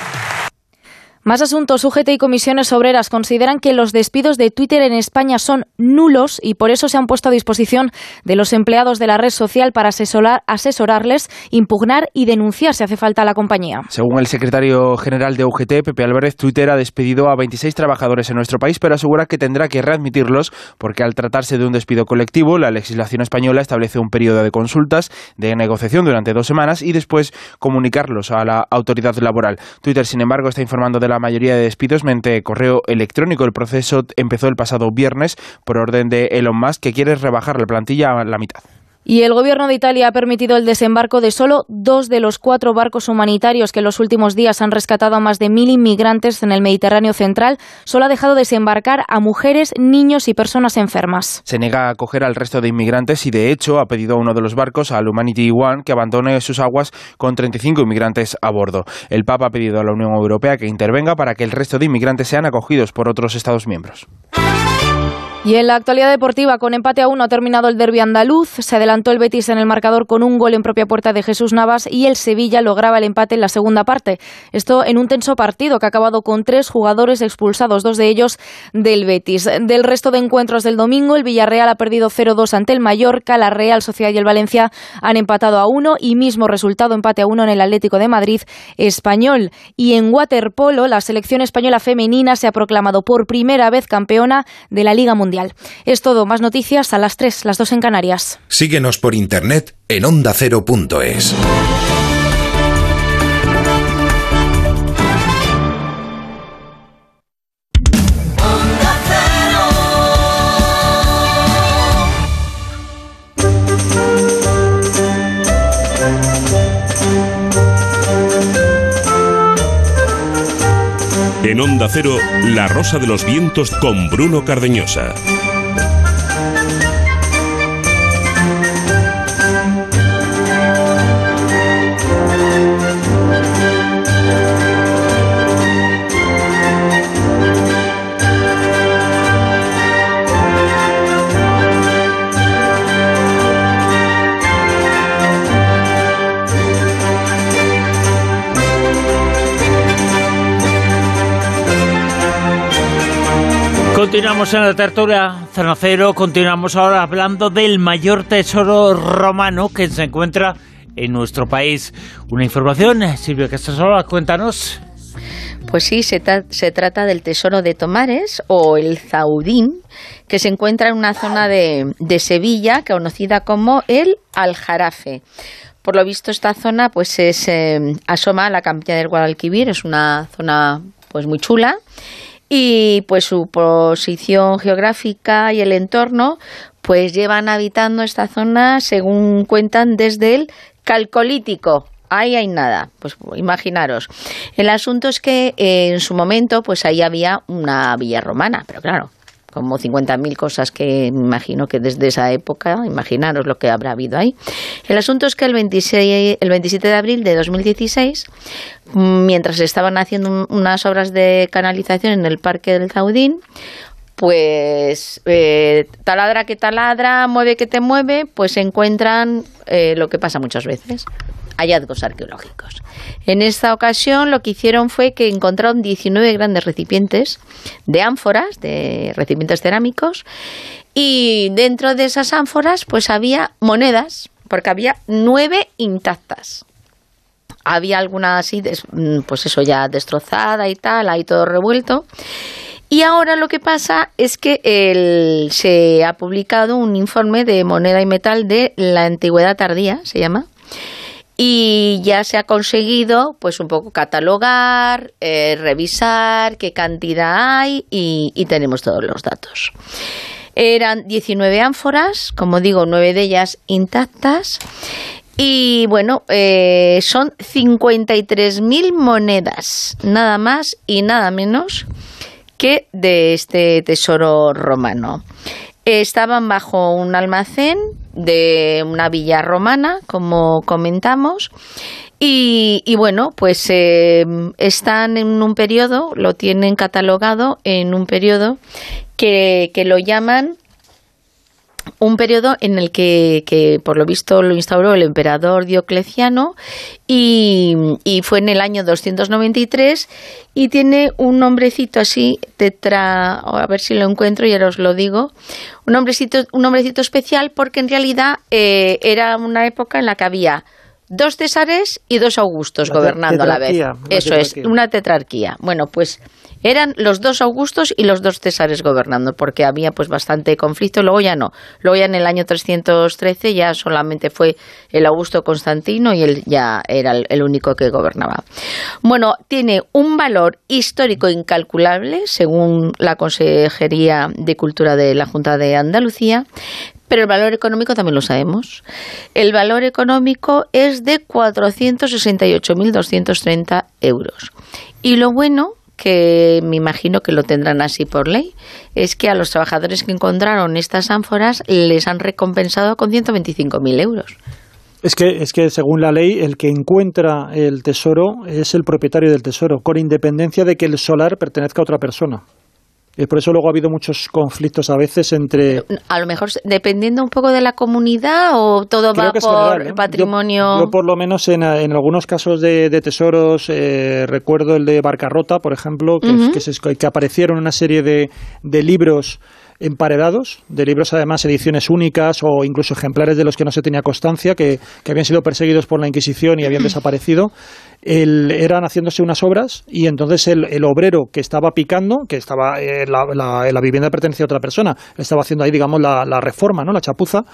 más asuntos. UGT y comisiones obreras consideran que los despidos de Twitter en España son nulos y por eso se han puesto a disposición de los empleados de la red social para asesorar, asesorarles, impugnar y denunciar si hace falta a la compañía. Según el secretario general de UGT, Pepe Álvarez, Twitter ha despedido a 26 trabajadores en nuestro país, pero asegura que tendrá que readmitirlos porque al tratarse de un despido colectivo, la legislación española establece un periodo de consultas, de negociación durante dos semanas y después comunicarlos a la autoridad laboral. Twitter, sin embargo, está informando de la mayoría de despidos mediante correo electrónico. El proceso empezó el pasado viernes por orden de Elon Musk, que quiere rebajar la plantilla a la mitad. Y el gobierno de Italia ha permitido el desembarco de solo dos de los cuatro barcos humanitarios que en los últimos días han rescatado a más de mil inmigrantes en el Mediterráneo central. Solo ha dejado desembarcar a mujeres, niños y personas enfermas. Se niega a acoger al resto de inmigrantes y, de hecho, ha pedido a uno de los barcos, al Humanity One, que abandone sus aguas con 35 inmigrantes a bordo. El Papa ha pedido a la Unión Europea que intervenga para que el resto de inmigrantes sean acogidos por otros Estados miembros. Y en la actualidad deportiva, con empate a uno ha terminado el derbi andaluz. Se adelantó el Betis en el marcador con un gol en propia puerta de Jesús Navas y el Sevilla lograba el empate en la segunda parte. Esto en un tenso partido que ha acabado con tres jugadores expulsados, dos de ellos del Betis. Del resto de encuentros del domingo, el Villarreal ha perdido 0-2 ante el Mallorca, la Real Sociedad y el Valencia han empatado a uno y mismo resultado empate a uno en el Atlético de Madrid español. Y en waterpolo, la selección española femenina se ha proclamado por primera vez campeona de la Liga Mundial. Es todo, más noticias a las 3, las 2 en Canarias. Síguenos por internet en ondacero.es. La Rosa de los Vientos con Bruno Cardeñosa. Continuamos en la tertulia Cero, continuamos ahora hablando del mayor tesoro romano que se encuentra en nuestro país. Una información, Silvia Castasola, cuéntanos. Pues sí, se, se, trata del tesoro de Tomares o el Zaudín, que se encuentra en una zona de, de Sevilla conocida como el Aljarafe. Por lo visto esta zona pues es eh, asoma a la campiña del Guadalquivir, es una zona pues muy chula y pues su posición geográfica y el entorno pues llevan habitando esta zona según cuentan desde el calcolítico ahí hay nada. Pues imaginaros. El asunto es que en su momento, pues ahí había una villa romana, pero claro, como 50.000 cosas que me imagino que desde esa época, imaginaros lo que habrá habido ahí. El asunto es que el, 26, el 27 de abril de 2016, mientras estaban haciendo unas obras de canalización en el Parque del Zaudín, pues eh, taladra que taladra, mueve que te mueve, pues se encuentran eh, lo que pasa muchas veces, hallazgos arqueológicos. En esta ocasión lo que hicieron fue que encontraron 19 grandes recipientes de ánforas, de recipientes cerámicos, y dentro de esas ánforas pues había monedas, porque había nueve intactas había alguna así, mm, pues eso ya destrozada y tal, ahí todo revuelto. Y ahora lo que pasa es que el, se ha publicado un informe de moneda y metal de la antigüedad tardía, se llama, y ya se ha conseguido pues un poco catalogar, eh, revisar qué cantidad hay y, tenemos todos los datos. Eran 19 ánforas, como digo, 9 de ellas intactas. Y bueno, eh, son 53.000 monedas, nada más y nada menos que de este tesoro romano. Estaban bajo un almacén de una villa romana, como comentamos, y, bueno, pues eh, están en un periodo, lo tienen catalogado en un periodo que, que lo llaman un periodo en el que, que, por lo visto lo instauró el emperador Diocleciano y, y, fue en el año 293 y tiene un nombrecito así, tetra, a ver si lo encuentro y ahora os lo digo, un nombrecito, un nombrecito especial porque en realidad eh, era una época en la que había dos césares y dos augustos gobernando a la vez. Eso es, una tetrarquía. Bueno, pues eran los dos Augustos y los dos Césares gobernando, porque había pues bastante conflicto, luego ya no. Luego ya en el año 313 ya solamente fue el Augusto Constantino y él ya era el único que gobernaba. Bueno, tiene un valor histórico incalculable, según la Consejería de Cultura de la Junta de Andalucía, pero el valor económico también lo sabemos. El valor económico es de 468.230 euros. Y lo bueno que me imagino que lo tendrán así por ley, es que a los trabajadores que encontraron estas ánforas les han recompensado con 125.000 euros. Es que, es que según la ley, el que encuentra el tesoro es el propietario del tesoro, con independencia de que el solar pertenezca a otra persona. Y por eso luego ha habido muchos conflictos a veces entre... A lo mejor dependiendo un poco de la comunidad o todo va por ¿eh? patrimonio... Yo, por lo menos en, en algunos casos de, tesoros, eh, recuerdo el de Barcarrota, por ejemplo, que, que, aparecieron una serie de, de libros emparedados, de libros además ediciones únicas o incluso ejemplares de los que no se tenía constancia, que, que habían sido perseguidos por la Inquisición y habían desaparecido el, eran haciéndose unas obras y entonces el, el obrero que estaba picando, que estaba eh, la, la, vivienda pertenecía a otra persona, estaba haciendo ahí, digamos, la, la reforma, ¿no? la chapuza,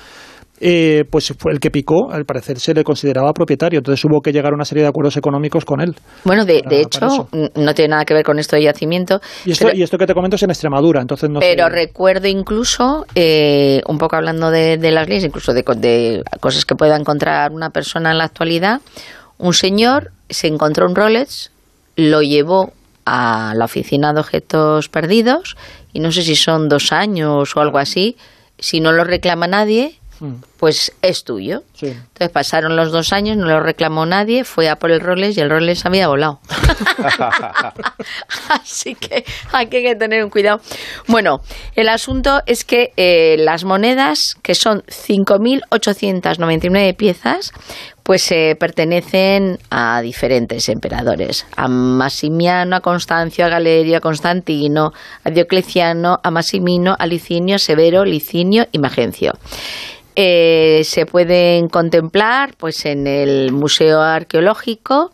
eh, pues fue el que picó, al parecer se le consideraba propietario, entonces hubo que llegar a una serie de acuerdos económicos con él. Bueno, de, de hecho, no tiene nada que ver con esto de yacimiento. Y esto, y esto que te comento es en Extremadura, entonces no Pero recuerdo incluso, eh, un poco hablando de, de las leyes, incluso de, de cosas que pueda encontrar una persona en la actualidad, un señor se encontró un Rolex, lo llevó a la oficina de objetos perdidos y no sé si son dos años o algo así. Si no lo reclama nadie, hmm. pues es tuyo. Entonces pasaron los dos años, no lo reclamó nadie, fue a por el Rolex y el Rolex había volado. Así que hay que tener un cuidado. Bueno, el asunto es que eh, las monedas, que son 5.899 piezas, pues eh, pertenecen a diferentes emperadores, a Massimiano, a Constancio, a Galerio, a Constantino, a Diocleciano, a Massimino, a Licinio, Severo, Licinio y Magencio. Eh, se pueden contemplar pues en el museo arqueológico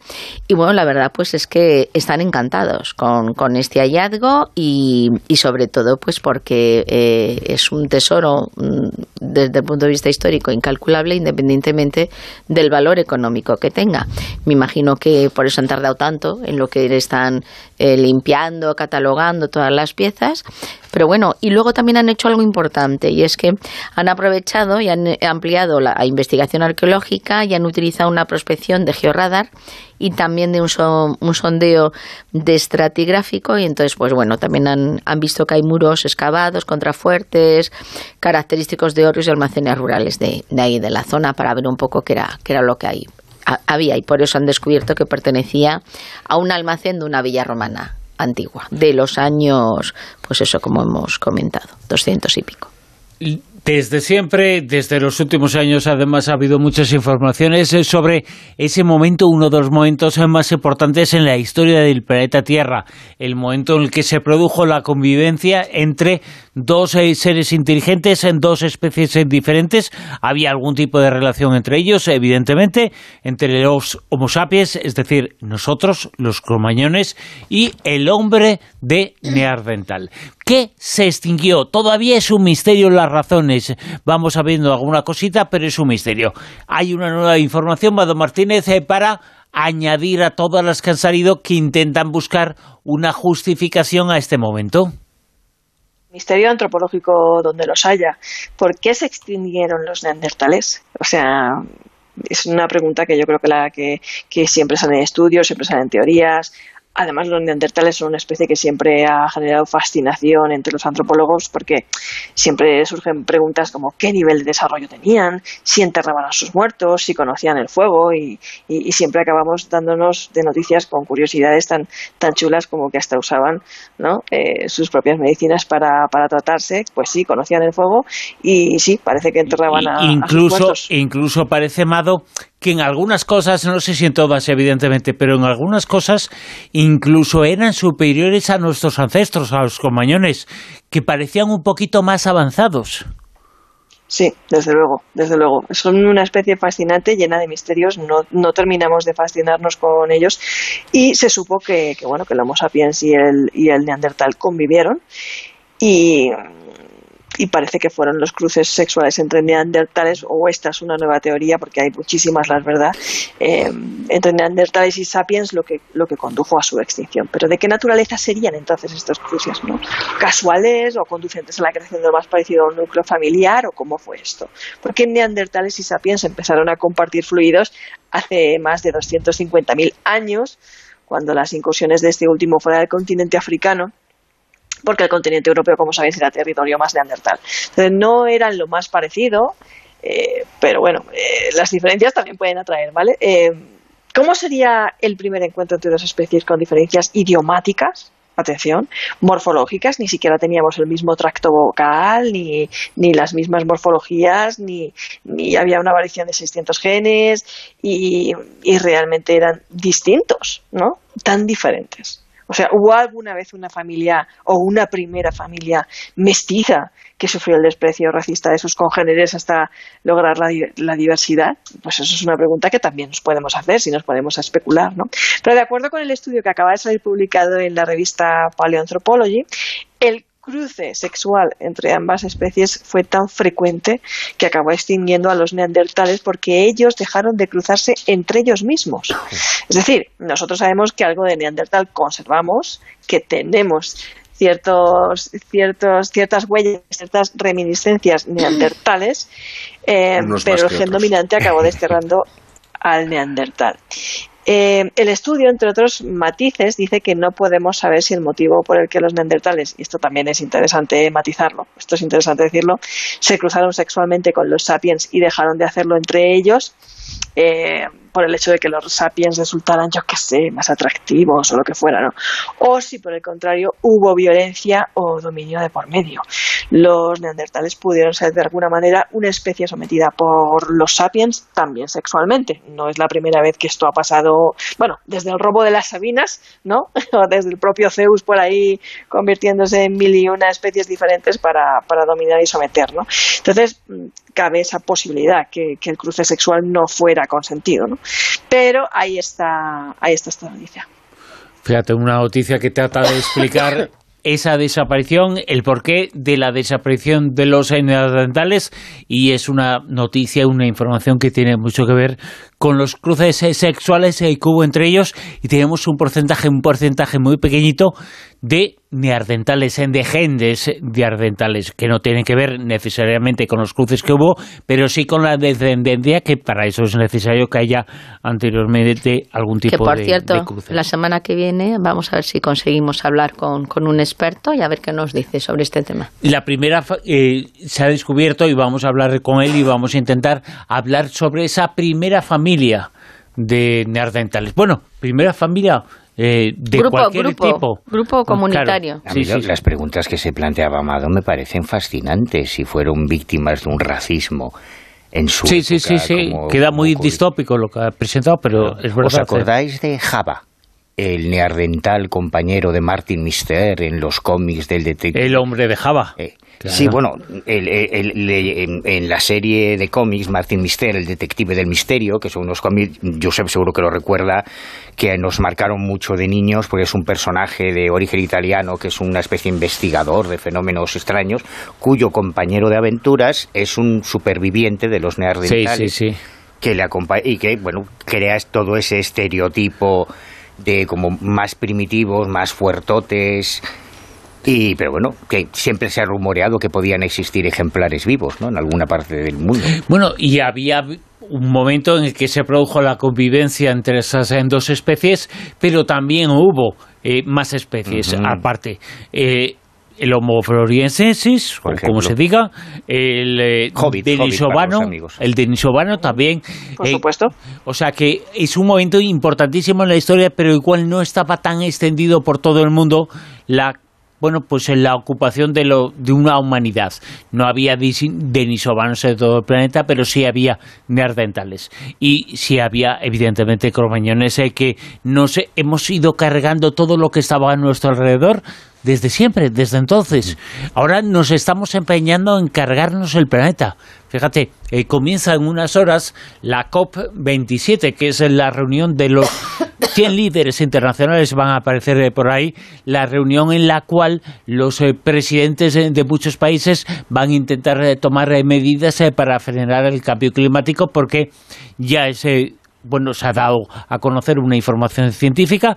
y bueno la verdad pues es que están encantados con, con este hallazgo y, y, sobre todo pues porque eh, es un tesoro mm, desde el punto de vista histórico incalculable independientemente del valor económico que tenga Me imagino que por eso han tardado tanto en lo que están eh, limpiando, catalogando todas las piezas. Pero bueno, y luego también han hecho algo importante y es que han aprovechado y han ampliado la investigación arqueológica y han utilizado una prospección de georradar y también de un, un sondeo de estratigráfico y entonces pues bueno también han, han visto que hay muros excavados contrafuertes característicos de horrios y almacenes rurales de, de ahí de la zona para ver un poco qué era qué era lo que hay había y por eso han descubierto que pertenecía a un almacén de una villa romana antigua, de los años, pues eso como hemos comentado, 200 y pico. Desde siempre, desde los últimos años, además ha habido muchas informaciones eh, sobre ese momento, uno de los momentos más importantes en la historia del planeta Tierra, el momento en el que se produjo la convivencia entre dos eh, seres inteligentes en dos especies eh, diferentes. Había algún tipo de relación entre ellos, evidentemente, entre los Homo sapiens, es decir, nosotros, los cromañones, y el hombre de Neandertal. ¿Qué se extinguió? Todavía es un misterio las razones. Vamos sabiendo alguna cosita, pero es un misterio. Hay una nueva información, Mado Martínez, eh, para añadir a todas las que han salido que intentan buscar una justificación a este momento. Misterio antropológico donde los haya. ¿Por qué se extinguieron los neandertales? O sea, es una pregunta que yo creo que la que, siempre sale en estudios, siempre salen teorías. Además, los neandertales son una especie que siempre ha generado fascinación entre los antropólogos porque siempre surgen preguntas como qué nivel de desarrollo tenían, si enterraban a sus muertos, si conocían el fuego y, siempre acabamos dándonos de noticias con curiosidades tan, tan chulas como que hasta usaban ¿no? Eh, sus propias medicinas para, para tratarse. Pues sí, conocían el fuego y sí, parece que enterraban a, incluso, sus muertos. Incluso parece, Mado, que en algunas cosas, no sé si en todas evidentemente, pero en algunas cosas incluso eran superiores a nuestros ancestros, a los comañones, que parecían un poquito más avanzados. Sí, desde luego, desde luego. Son una especie fascinante, llena de misterios. No, no terminamos de fascinarnos con ellos. Y se supo que, que bueno, que el Homo sapiens y el, y el Neandertal convivieron. Y, y parece que fueron los cruces sexuales entre neandertales, o esta es una nueva teoría, porque hay muchísimas, la verdad, eh, entre neandertales y sapiens lo que, lo que condujo a su extinción. Pero ¿de qué naturaleza serían entonces estos cruces? ¿no? ¿Casuales o conducentes a la creación de lo más parecido a un núcleo familiar o cómo fue esto? Porque neandertales y sapiens empezaron a compartir fluidos hace más de 250.000 años, cuando las incursiones de este último fuera del continente africano porque el continente europeo, como sabéis, era territorio más neandertal. Entonces, no eran lo más parecido, eh, pero bueno, eh, las diferencias también pueden atraer, ¿vale? Eh, ¿Cómo sería el primer encuentro entre dos especies con diferencias idiomáticas? Atención, morfológicas, ni siquiera teníamos el mismo tracto vocal, ni, ni las mismas morfologías, ni, ni había una variación de 600 genes, y, y realmente eran distintos, ¿no? Tan diferentes. O sea, ¿hubo alguna vez una familia o una primera familia mestiza que sufrió el desprecio racista de sus congéneres hasta lograr la, diversidad? Pues eso es una pregunta que también nos podemos hacer, si nos podemos especular, ¿no? Pero de acuerdo con el estudio que acaba de salir publicado en la revista Paleoanthropology, el cruce sexual entre ambas especies fue tan frecuente que acabó extinguiendo a los neandertales porque ellos dejaron de cruzarse entre ellos mismos. Es decir, nosotros sabemos que algo de neandertal conservamos, que tenemos ciertos, ciertos, ciertas huellas, ciertas reminiscencias neandertales, eh, pero el gen dominante acabó desterrando al neandertal. Eh, el estudio, entre otros matices, dice que no podemos saber si el motivo por el que los neandertales, y esto también es interesante matizarlo, esto es interesante decirlo, se cruzaron sexualmente con los sapiens y dejaron de hacerlo entre ellos, eh, por el hecho de que los sapiens resultaran, yo qué sé, más atractivos o lo que fuera, ¿no? O si por el contrario hubo violencia o dominio de por medio. Los neandertales pudieron ser de alguna manera una especie sometida por los sapiens también sexualmente. No es la primera vez que esto ha pasado, bueno, desde el robo de las Sabinas, ¿no? o desde el propio Zeus por ahí convirtiéndose en mil y una especies diferentes para, para dominar y someter, ¿no? Entonces, cabe esa posibilidad que, que el cruce sexual no fuera consentido, ¿no? Pero ahí está, ahí está esta noticia. Fíjate, una noticia que trata de explicar esa desaparición, el porqué de la desaparición de los neandertales y es una noticia, una información que tiene mucho que ver con los cruces sexuales que hubo entre ellos y tenemos un porcentaje, un porcentaje muy pequeñito de neardentales, de genes neardentales, que no tienen que ver necesariamente con los cruces que hubo, pero sí con la descendencia, que para eso es necesario que haya anteriormente algún tipo que por de, cierto, de la semana que viene vamos a ver si conseguimos hablar con, con un experto y a ver qué nos dice sobre este tema. La primera eh, se ha descubierto y vamos a hablar con él y vamos a intentar hablar sobre esa primera familia de neandertales. Bueno, primera familia eh, de grupo, cualquier grupo, tipo. grupo comunitario. A mí Sí, lo- sí, las preguntas que se planteaba Amado me parecen fascinantes. Si fueron víctimas de un racismo en su Sí, sí, sí, época, sí. como- Queda como muy distópico lo que ha presentado, pero es verdad. ¿Os acordáis de Java? El neardental compañero de Martin Mister en los cómics del detective. El hombre de Java. Claro. Sí, bueno, el- el- el- en, la serie de cómics, Martin Mister, el detective del misterio, que son unos cómics, Josep seguro que lo recuerda, que nos marcaron mucho de niños, porque es un personaje de origen italiano, que es una especie de investigador de fenómenos extraños, cuyo compañero de aventuras es un superviviente de los Sí, neandertales sí, sí. que le acompaña y que bueno crea todo ese estereotipo de como más primitivos, más fuertotes y pero bueno, que siempre se ha rumoreado que podían existir ejemplares vivos, ¿no? En alguna parte del mundo. Bueno, y había un momento en el que se produjo la convivencia entre esas eh, dos especies, pero también hubo eh, más especies aparte. Eh, el Homo floresiensis, o como se diga, el eh, Hobbit, hobbit denisovano, amigos. el denisovano también. Por eh, supuesto. O sea que es un momento importantísimo en la historia, pero igual no estaba tan extendido por todo el mundo la bueno, pues en la ocupación de, lo, de una humanidad. No había denisovanos en todo el planeta, pero sí había neandertales. Y sí había, evidentemente, cromañones eh, que nos hemos ido cargando todo lo que estaba a nuestro alrededor desde siempre, desde entonces. Ahora nos estamos empeñando en cargarnos el planeta. Fíjate, eh, comienza en unas horas la COP27, que es la reunión de los 100 líderes internacionales, van a aparecer eh, por ahí, la reunión en la cual los eh, presidentes eh, de muchos países van a intentar tomar medidas para frenar el cambio climático, porque ya es, eh, bueno, se ha dado a conocer una información científica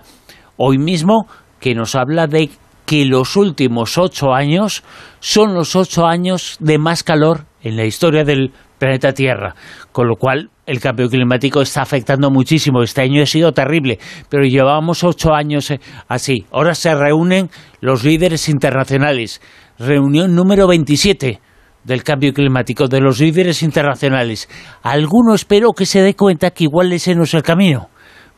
hoy mismo que nos habla de que los últimos ocho años son los ocho años de más calor en la historia del planeta Tierra, con lo cual el cambio climático está afectando muchísimo. Este año ha sido terrible, pero llevamos ocho años eh, así. Ahora se reúnen los líderes internacionales, reunión número 27 del cambio climático, de los líderes internacionales. Alguno espero que se dé cuenta que igual ese no es el camino,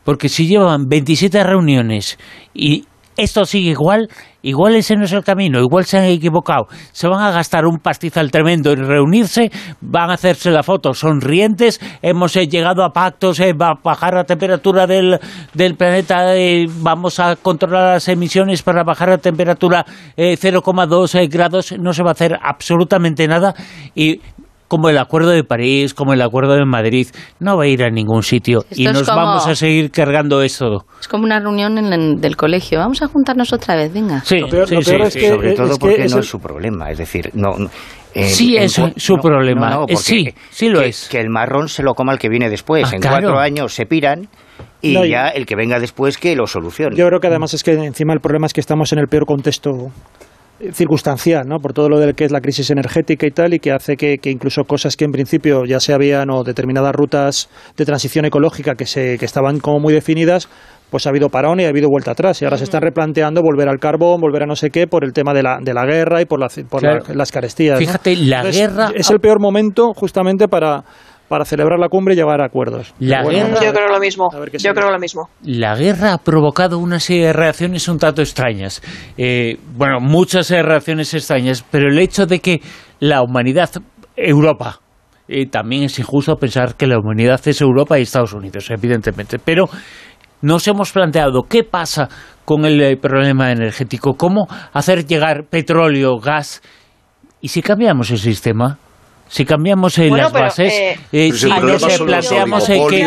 porque si llevan 27 reuniones y esto sigue igual, igual ese no es el camino, igual se han equivocado. Se van a gastar un pastizal tremendo en reunirse, van a hacerse la foto sonrientes, hemos eh, llegado a pactos, eh, va a bajar la temperatura del, del planeta, eh, vamos a controlar las emisiones para bajar la temperatura eh, 0,2 eh, grados, no se va a hacer absolutamente nada y como el Acuerdo de París, como el Acuerdo de Madrid, no va a ir a ningún sitio y Esto es nos como- vamos a seguir cargando esto. Es como una reunión en el- del colegio. Vamos a juntarnos otra vez, venga. Sí, Lo peor- sí, lo sí, peor es sí. que- sobre es todo que porque es no es su problema, es decir, no, no, en- Sí, en es su no, problema. no, no, Eh, porque sí, sí lo que- es. Que el marrón se lo coma el que viene después. Ah, en claro. cuatro años se piran y No, y- ya el que venga después que lo solucione. Yo creo que además es que encima el problema es que estamos en el peor contexto eh, circunstancial, ¿no? Por todo lo del que es la crisis energética y tal, y que hace que, que incluso cosas que en principio ya se habían o determinadas rutas de transición ecológica que se que estaban como muy definidas, pues ha habido parón y ha habido vuelta atrás y ahora se están replanteando volver al carbón, volver a no sé qué por el tema de la, de la guerra y por, la, por la- las carestías. ¿no? Fíjate, la Entonces, guerra- es el peor momento justamente para para celebrar la cumbre y llegar a acuerdos. La guerra- Yo creo lo mismo. Yo sigue. creo lo mismo. La guerra ha provocado una serie de reacciones un tanto extrañas. Eh, bueno, muchas reacciones extrañas, pero el hecho de que la humanidad, Europa, eh, también es injusto pensar que la humanidad es Europa y Estados Unidos, evidentemente, pero nos hemos planteado qué pasa con el eh, problema energético, cómo hacer llegar petróleo, gas, y si cambiamos el sistema, si cambiamos eh, Bueno, las pero, bases, eh, eh, si el nos eh, planteamos eh, que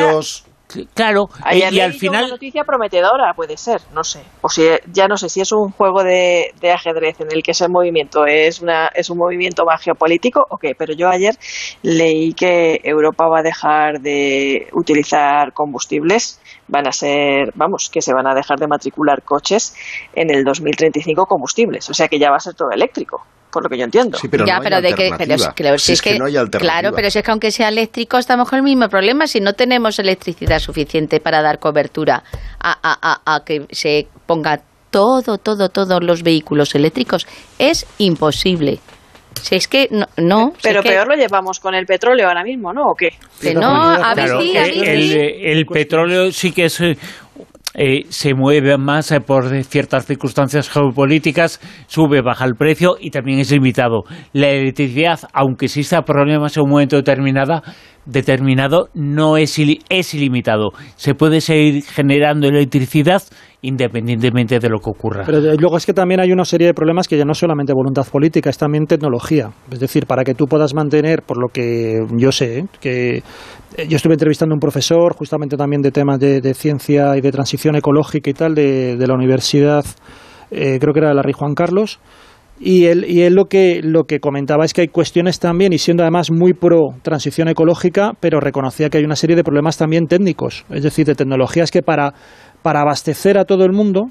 Claro, Ayer y al final... una noticia prometedora, puede ser, no sé. O si ya no sé si es un juego de, de ajedrez en el que ese movimiento es una es un movimiento más geopolítico o qué, pero yo ayer leí que Europa va a dejar de utilizar combustibles, van a ser, vamos, que se van a dejar de matricular coches en el 2035 combustibles, o sea que ya va a ser todo eléctrico por lo que yo entiendo. Sí, pero ya, no hay pero de que, pero es, claro, Si si es es que no hay alternativa. claro, pero si es que aunque sea eléctrico estamos con el mismo problema si no tenemos electricidad suficiente para dar cobertura a, a, a, a que se ponga todo, todo, todos los vehículos eléctricos es imposible. Si es que no, no si Pero que- peor lo llevamos con el petróleo ahora mismo, ¿no? ¿O qué? que no, a ver Claro, si, a ver el, si. el- el petróleo sí que es, eh, se mueve más eh, por ciertas circunstancias geopolíticas, sube, baja el precio y también es limitado. La electricidad, aunque exista problemas en un momento determinada, determinado, no es, ili- es ilimitado. Se puede seguir generando electricidad independientemente de lo que ocurra. Pero eh, luego es que también hay una serie de problemas que ya no es solamente voluntad política, es también tecnología. Es decir, para que tú puedas mantener, por lo que yo sé, ¿eh? que eh, yo estuve entrevistando a un profesor justamente también de temas de, ciencia y de transición ecológica y tal de, la universidad, creo que era de la Rey Juan Carlos, y él, y él lo, que, lo que comentaba es que hay cuestiones también, y siendo además muy pro transición ecológica, pero reconocía que hay una serie de problemas también técnicos, es decir, de tecnologías que para, para abastecer a todo el mundo,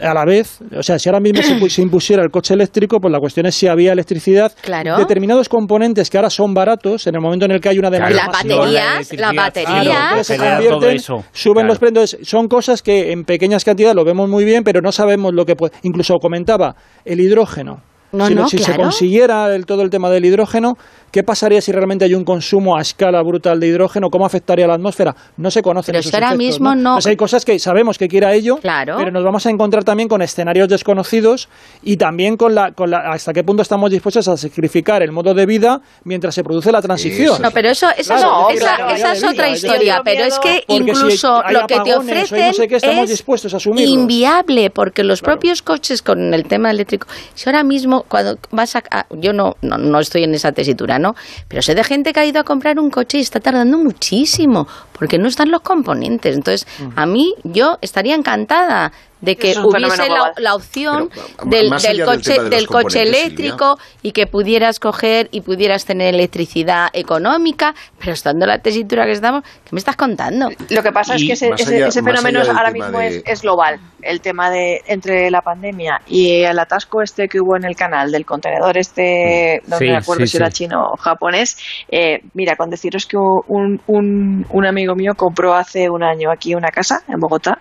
a la vez, o sea, si ahora mismo se, pu- se impusiera el coche eléctrico, pues la cuestión es si había electricidad, Claro. determinados componentes que ahora son baratos, en el momento en el que hay una demanda Las baterías, las baterías. entonces se Claro, todo eso. suben Claro. los precios. Son cosas que en pequeñas cantidades lo vemos muy bien, pero no sabemos lo que puede. Incluso comentaba el hidrógeno. No, si no, si se claro. consiguiera el, todo el tema del hidrógeno, ¿qué pasaría si realmente hay un consumo a escala brutal de hidrógeno? ¿Cómo afectaría a la atmósfera? No se conocen Pero esos es que ahora efectos, mismo no- Pues hay cosas que sabemos que quiera ello, Claro. pero nos vamos a encontrar también con escenarios desconocidos y también con la, con la hasta qué punto estamos dispuestos a sacrificar el modo de vida mientras se produce la transición. No, pero eso, esa, Claro, es- esa, esa otra vida, historia, pero es que Porque si incluso hay lo que te ofrecen no sé qué, estamos es dispuestos a asumirlo. inviable, porque los propios coches con el tema eléctrico, si ahora mismo cuando vas a, a- yo no, no no estoy en esa tesitura, Pero sé de gente que ha ido a comprar un coche y está tardando muchísimo porque no están los componentes. Entonces, a mí yo estaría encantada de que hubiese la, opción Pero, del, del coche del coche eléctrico y que pudieras coger y pudieras tener electricidad económica, pero estando en la tesitura que estamos, ¿qué me estás contando? Lo que pasa es que ese, más ese- allá- ese más fenómeno ahora mismo de- es, es global. El tema de entre la pandemia y el atasco este que hubo en el canal del contenedor este, no Sí, me acuerdo sí, si era chino o japonés. eh, mira, con deciros que un, un, un amigo mío compró hace un año aquí una casa en Bogotá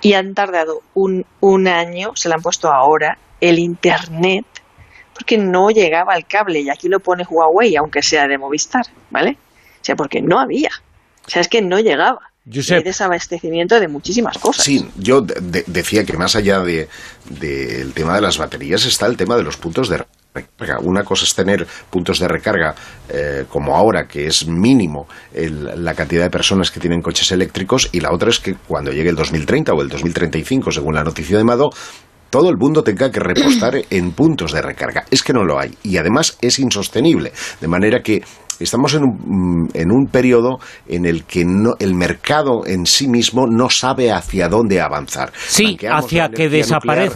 y han tardado un, un año, se la han puesto ahora, el internet porque no llegaba el cable y aquí lo pone Huawei, aunque sea de Movistar, ¿vale? O sea, porque no había. O sea, es que no llegaba. Josep. Hay desabastecimiento de muchísimas cosas. Sí, yo de- de- decía que más allá de- del tema de las baterías está el tema de los puntos de. Una cosa es tener puntos de recarga eh, como ahora, que es mínimo el- la cantidad de personas que tienen coches eléctricos, y la otra es que cuando llegue el 2030 o el 2035, según la noticia de Mado, todo el mundo tenga que repostar en puntos de recarga. Es que no lo hay. Y además es insostenible. De manera que estamos en un, mm, en un periodo en el que no, el mercado en sí mismo no sabe hacia dónde avanzar. Sí, hacia que nuclear.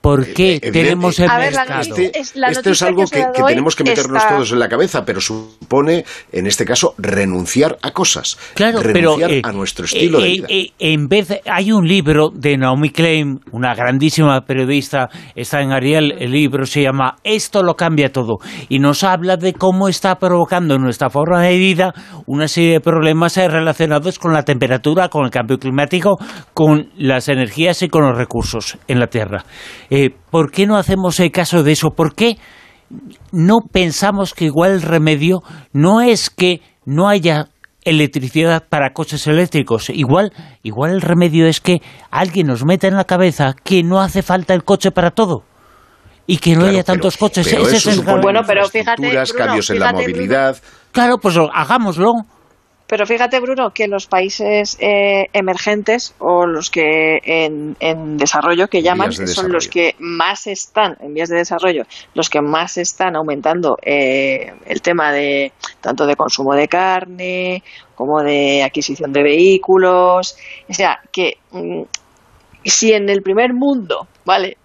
¿Por qué Eh, tenemos el A ver, la mercado? Este- Es esto es algo que tenemos que meternos está- todos en la cabeza, pero supone, en este caso, renunciar a cosas. Claro, pero renunciar eh, a nuestro estilo eh, de eh, vida. eh, en vez hay un libro de Naomi Klein, una grandísima periodista, está en Ariel, el libro se llama Esto lo cambia todo y nos habla de cómo está provocando en nuestra forma de vida una serie de problemas eh, relacionados con la temperatura, con el cambio climático, con las energías y con los recursos en la Tierra. Eh, ¿Por qué no hacemos el caso de eso? ¿Por qué no pensamos que igual el remedio no es que no haya electricidad para coches eléctricos. Igual, igual el remedio es que alguien nos meta en la cabeza que no hace falta el coche para todo. Y que no Claro, haya tantos pero- coches. pero Ese eso es el Bueno, pero fíjate, Bruno, cambios en la Bruno. movilidad. Claro, pues hagámoslo. Pero fíjate, Bruno, que los países eh, emergentes o los que en, en desarrollo que llaman de son los que más están en vías de desarrollo, los que más están aumentando eh, el tema de tanto de consumo de carne como de adquisición de vehículos. O sea, que mm, si en el primer mundo, ¿vale?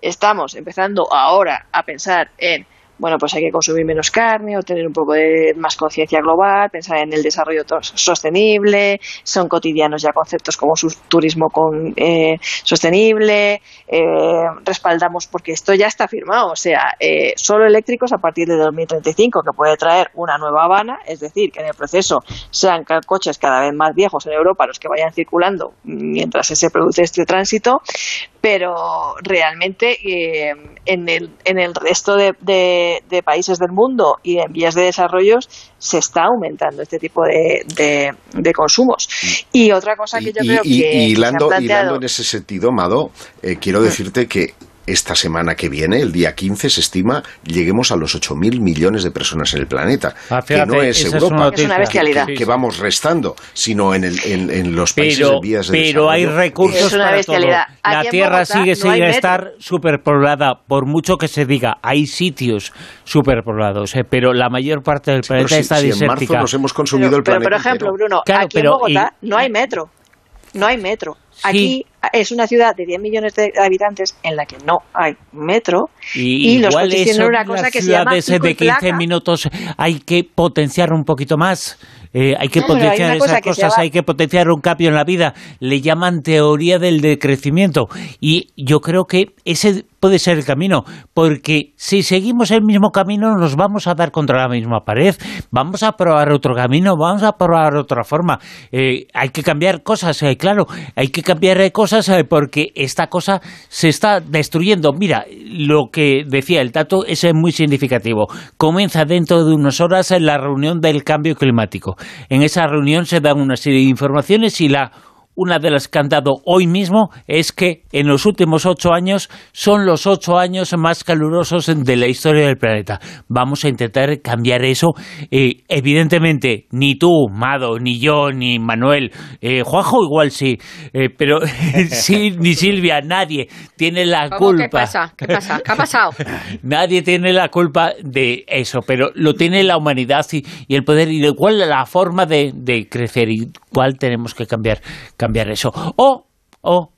Estamos empezando ahora a pensar en bueno, pues hay que consumir menos carne o tener un poco de más conciencia global, pensar en el desarrollo sostenible, son cotidianos ya conceptos como su turismo con, eh, sostenible, eh, respaldamos porque esto ya está firmado, o sea, eh, solo eléctricos a partir de 2035, que puede traer una nueva Habana, es decir, que en el proceso sean coches cada vez más viejos en Europa los que vayan circulando mientras se produce este tránsito, pero realmente eh, en, el, en el resto de, de- de países del mundo y en vías de desarrollo se está aumentando este tipo de, de- de consumos. Y otra cosa que yo y, creo y- que, y que se ha hilando, planteado... hilando en ese sentido, Mado, eh, quiero decirte que esta semana que viene, el día 15, se estima lleguemos a los 8.000 millones de personas en el planeta. Ah, que fíjate, no es Europa. Es una bestialidad. que, que vamos restando, sino en, el, en, en los países Pero, en vías de pero hay recursos Es una para bestialidad. todo. La Tierra Bogotá sigue no sin metro. estar superpoblada, por mucho que se diga. Hay sitios superpoblados, eh, pero la mayor parte del Sí, pero planeta si- está si en marzo desértica. nos hemos consumido Pero, el pero, planeta por ejemplo, entero. Bruno, Claro, aquí pero en Bogotá y- no hay metro. No hay metro. Sí. Aquí es una ciudad de 10 millones de habitantes en la que no hay metro Y, y, los coches tienen una cosa que se llama de 15 placa. minutos hay que potenciar un poquito más. Eh, hay que No, pero hay potenciar cosa esas cosas, hay que potenciar un cambio en la vida. Le llaman teoría del decrecimiento. Y yo creo que ese puede ser el camino, porque si seguimos el mismo camino nos vamos a dar contra la misma pared, vamos a probar otro camino, vamos a probar otra forma. Eh, hay que cambiar cosas, eh, claro, hay que cambiar eh, cosas eh, porque esta cosa se está destruyendo. Mira, lo que decía el Tato es eh, muy significativo. Comienza dentro de unas horas en la reunión del cambio climático. En esa reunión se dan una serie de informaciones y la una de las que han dado hoy mismo es que en los últimos ocho años son los ocho años más calurosos de la historia del planeta. Vamos a intentar cambiar eso. Eh, evidentemente, ni tú, Mado, ni yo, ni Manuel, eh, Juanjo igual sí, eh, pero sí, ni Silvia, nadie tiene la culpa. ¿Qué pasa? ¿Qué pasa? ¿Qué ha pasado? Nadie tiene la culpa de eso, pero lo tiene la humanidad y, y el poder y de cuál la forma de, de crecer y cuál tenemos que cambiar, cambiar eso. O, o,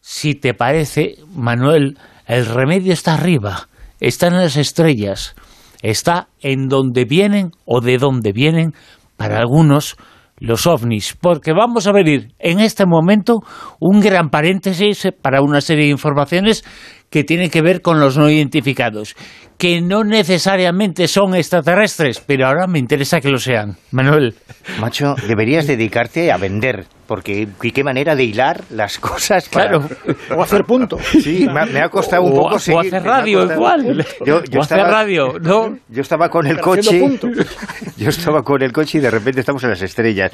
si te parece, Manuel, el remedio está arriba, está en las estrellas, está en donde vienen o de donde vienen para algunos los ovnis, porque vamos a venir en este momento un gran paréntesis para una serie de informaciones que tienen que ver con los no identificados, que no necesariamente son extraterrestres, pero ahora me interesa que lo sean. Manuel. Macho, deberías dedicarte a vender, porque qué qué manera de hilar las cosas. para- Claro. O hacer punto. Sí, me ha, me ha costado un O- poco o seguir. hacer me ha radio costado- igual. Yo, yo O hacer estaba, radio, ¿no? Yo estaba con el coche. Yo estaba con el coche y de repente estamos en las estrellas.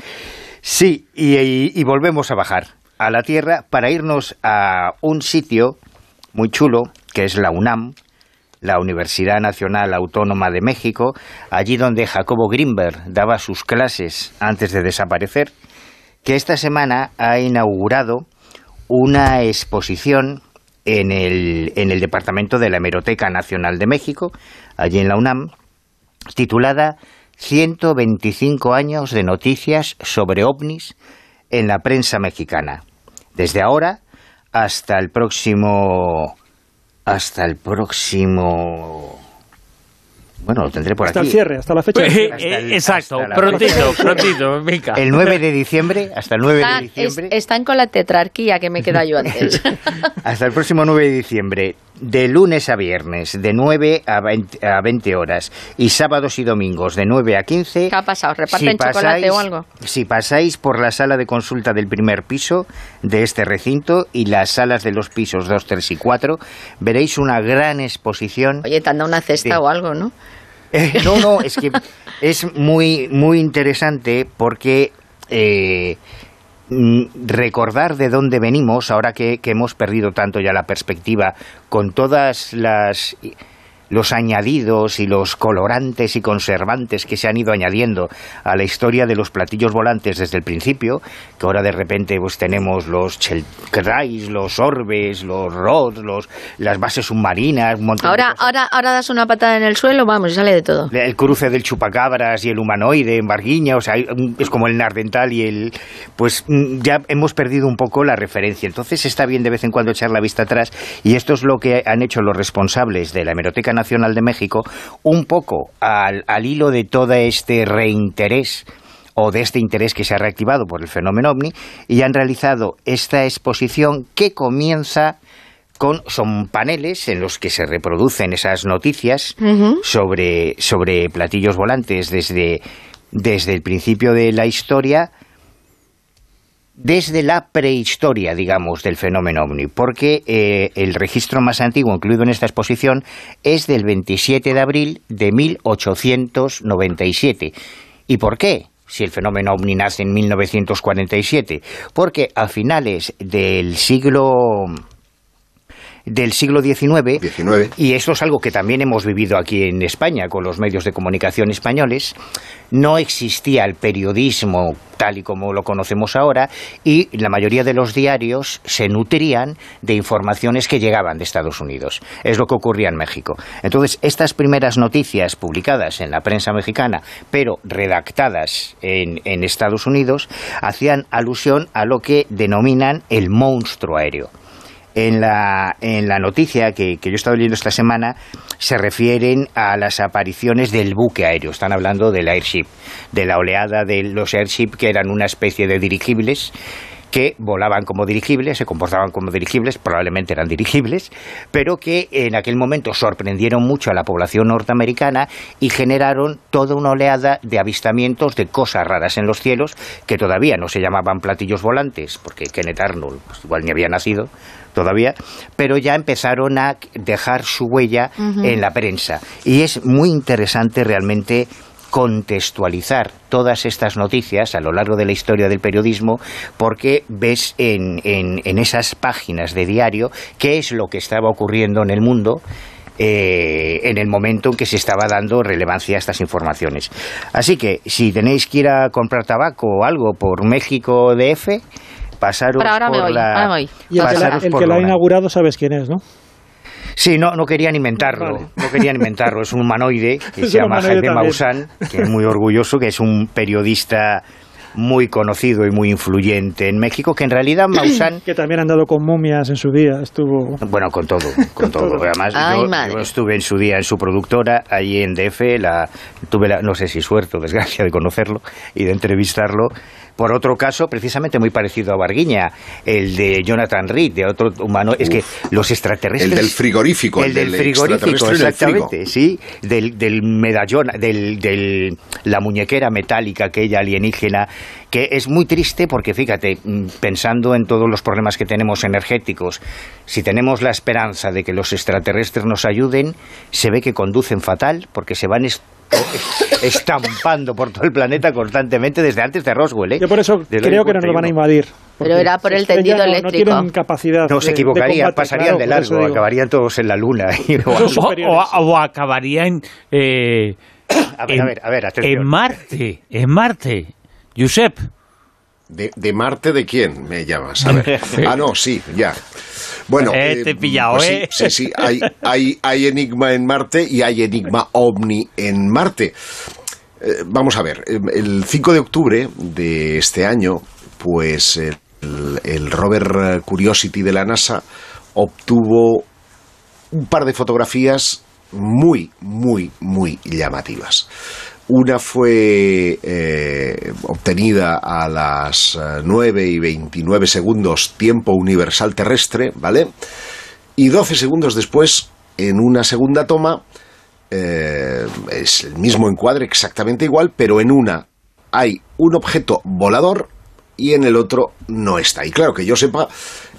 Sí, y, y- y volvemos a bajar a la Tierra para irnos a un sitio muy chulo, que es la UNAM, la Universidad Nacional Autónoma de México, allí donde Jacobo Grimberg daba sus clases antes de desaparecer, que esta semana ha inaugurado una exposición en el, en el Departamento de la Hemeroteca Nacional de México, allí en la UNAM, titulada 125 años de noticias sobre ovnis en la prensa mexicana. Desde ahora hasta el próximo hasta el próximo bueno, lo tendré por Hasta aquí. el cierre, hasta la fecha. Pues, eh, eh, exacto, hasta la prontito, fecha. prontito, venga. El 9 de diciembre, hasta el 9 de es- diciembre, están con la tetrarquía que me queda yo antes. hasta el próximo 9 de diciembre, de lunes a viernes, de 9 a 20, a 20 horas, y sábados y domingos, de 9 a 15. ¿Qué ha pasado? ¿Reparten chocolate o algo? Si pasáis por la sala de consulta del primer piso de este recinto y las salas de los pisos 2, 3 y 4, veréis una gran exposición. Oye, te han dado una cesta Sí. o algo, ¿no? Eh, no, no, es que es muy, muy interesante porque eh, recordar de dónde venimos, ahora que, que hemos perdido tanto ya la perspectiva, con todas las los añadidos y los colorantes y conservantes que se han ido añadiendo a la historia de los platillos volantes desde el principio, que ahora de repente pues tenemos los chelkrais, los orbes, los rods, los, las bases submarinas, un montón ahora, de cosas. Ahora, ahora das una patada en el suelo, vamos, y sale de todo. El cruce del chupacabras y el humanoide en Barguiña, o sea, es como el nardental y el... Pues mm, ya hemos perdido un poco la referencia. Entonces está bien de vez en cuando echar la vista atrás y esto es lo que han hecho los responsables de la Hemeroteca Nacional de México, un poco al, al hilo de todo este reinterés o de este interés que se ha reactivado por el fenómeno ovni y han realizado esta exposición que comienza con son paneles en los que se reproducen esas noticias sobre, sobre platillos volantes desde, desde el principio de la historia desde la prehistoria, digamos, del fenómeno ovni, porque eh, el registro más antiguo incluido en esta exposición es del 27 de abril de 1897. ¿Y por qué? Si el fenómeno ovni nace en 1947, porque a finales del siglo del siglo XIX, y esto es algo que también hemos vivido aquí en España con los medios de comunicación españoles, no existía el periodismo tal y como lo conocemos ahora y la mayoría de los diarios se nutrían de informaciones que llegaban de Estados Unidos. Es lo que ocurría en México. Entonces, estas primeras noticias publicadas en la prensa mexicana, pero redactadas en, en Estados Unidos, hacían alusión a lo que denominan el monstruo aéreo en la, en la noticia que, que yo he estado leyendo esta semana se refieren a las apariciones del buque aéreo. Están hablando del airship, de la oleada de los airship que eran una especie de dirigibles que volaban como dirigibles, se comportaban como dirigibles, probablemente eran dirigibles, pero que en aquel momento sorprendieron mucho a la población norteamericana y generaron toda una oleada de avistamientos de cosas raras en los cielos que todavía no se llamaban platillos volantes, porque Kenneth Arnold pues, igual ni había nacido todavía, pero ya empezaron a dejar su huella en la prensa. Y es muy interesante realmente contextualizar todas estas noticias a lo largo de la historia del periodismo porque ves en, en- en esas páginas de diario qué es lo que estaba ocurriendo en el mundo eh, en el momento en que se estaba dando relevancia a estas informaciones. Así que si tenéis que ir a comprar tabaco o algo por México DF, pasaros Pero ahora me por voy, la... ahora me voy. Y el que, la, pasaros el por que lo ha inaugurado sabes quién es, ¿no? Sí, no, no querían inventarlo, no querían inventarlo. Es un humanoide que Es se llama Jaime también. Maussan, que es muy orgulloso, que es un periodista muy conocido y muy influyente en México, que en realidad Maussan Que también han dado con momias en su día. Estuvo. Bueno, con todo, con todo. Además, Ay, yo, yo estuve en su día en su productora, allí en DF, la, tuve la, no sé si suerte o desgracia de conocerlo y de entrevistarlo. Por otro caso, precisamente muy parecido a Barguiña, el de Jonathan Reed, de otro humano. es que los extraterrestres. El del frigorífico, El el del del frigorífico, exactamente, sí. Del, del medallón, del, del, la muñequera metálica, aquella alienígena, que es muy triste porque, fíjate, mm, pensando en todos los problemas que tenemos energéticos, si tenemos la esperanza de que los extraterrestres nos ayuden, se ve que conducen fatal porque se van estampando por todo el planeta constantemente desde antes de Roswell. ¿eh? Yo por eso creo que no nos van a 41. invadir. Pero era por el tendido no- eléctrico. No tienen capacidad. No, se de equivocarían, combate, pasarían claro, de largo, acabarían todos en la luna. o, o- o acabarían eh, A ver, en, a ver, a ver, atención. en Marte, en Marte. Josep. ¿De, de Marte de quién me llamas? A ver. Ah, no, sí, ya. Bueno, Eh, te he pillado, pues ¿eh? Sí, sí, hay, hay, hay enigma en Marte y hay enigma ovni en Marte. Eh, vamos a ver, eh, el 5 de octubre de este año, pues el, el rover Curiosity de la NASA obtuvo un par de fotografías muy, muy, muy llamativas. Una fue eh, obtenida a las eh, 9 y 29 segundos tiempo universal terrestre, ¿vale? Y 12 segundos después, en una segunda toma, eh, es el mismo encuadre exactamente igual, pero en una hay un objeto volador y en el otro no está. Y claro que yo sepa,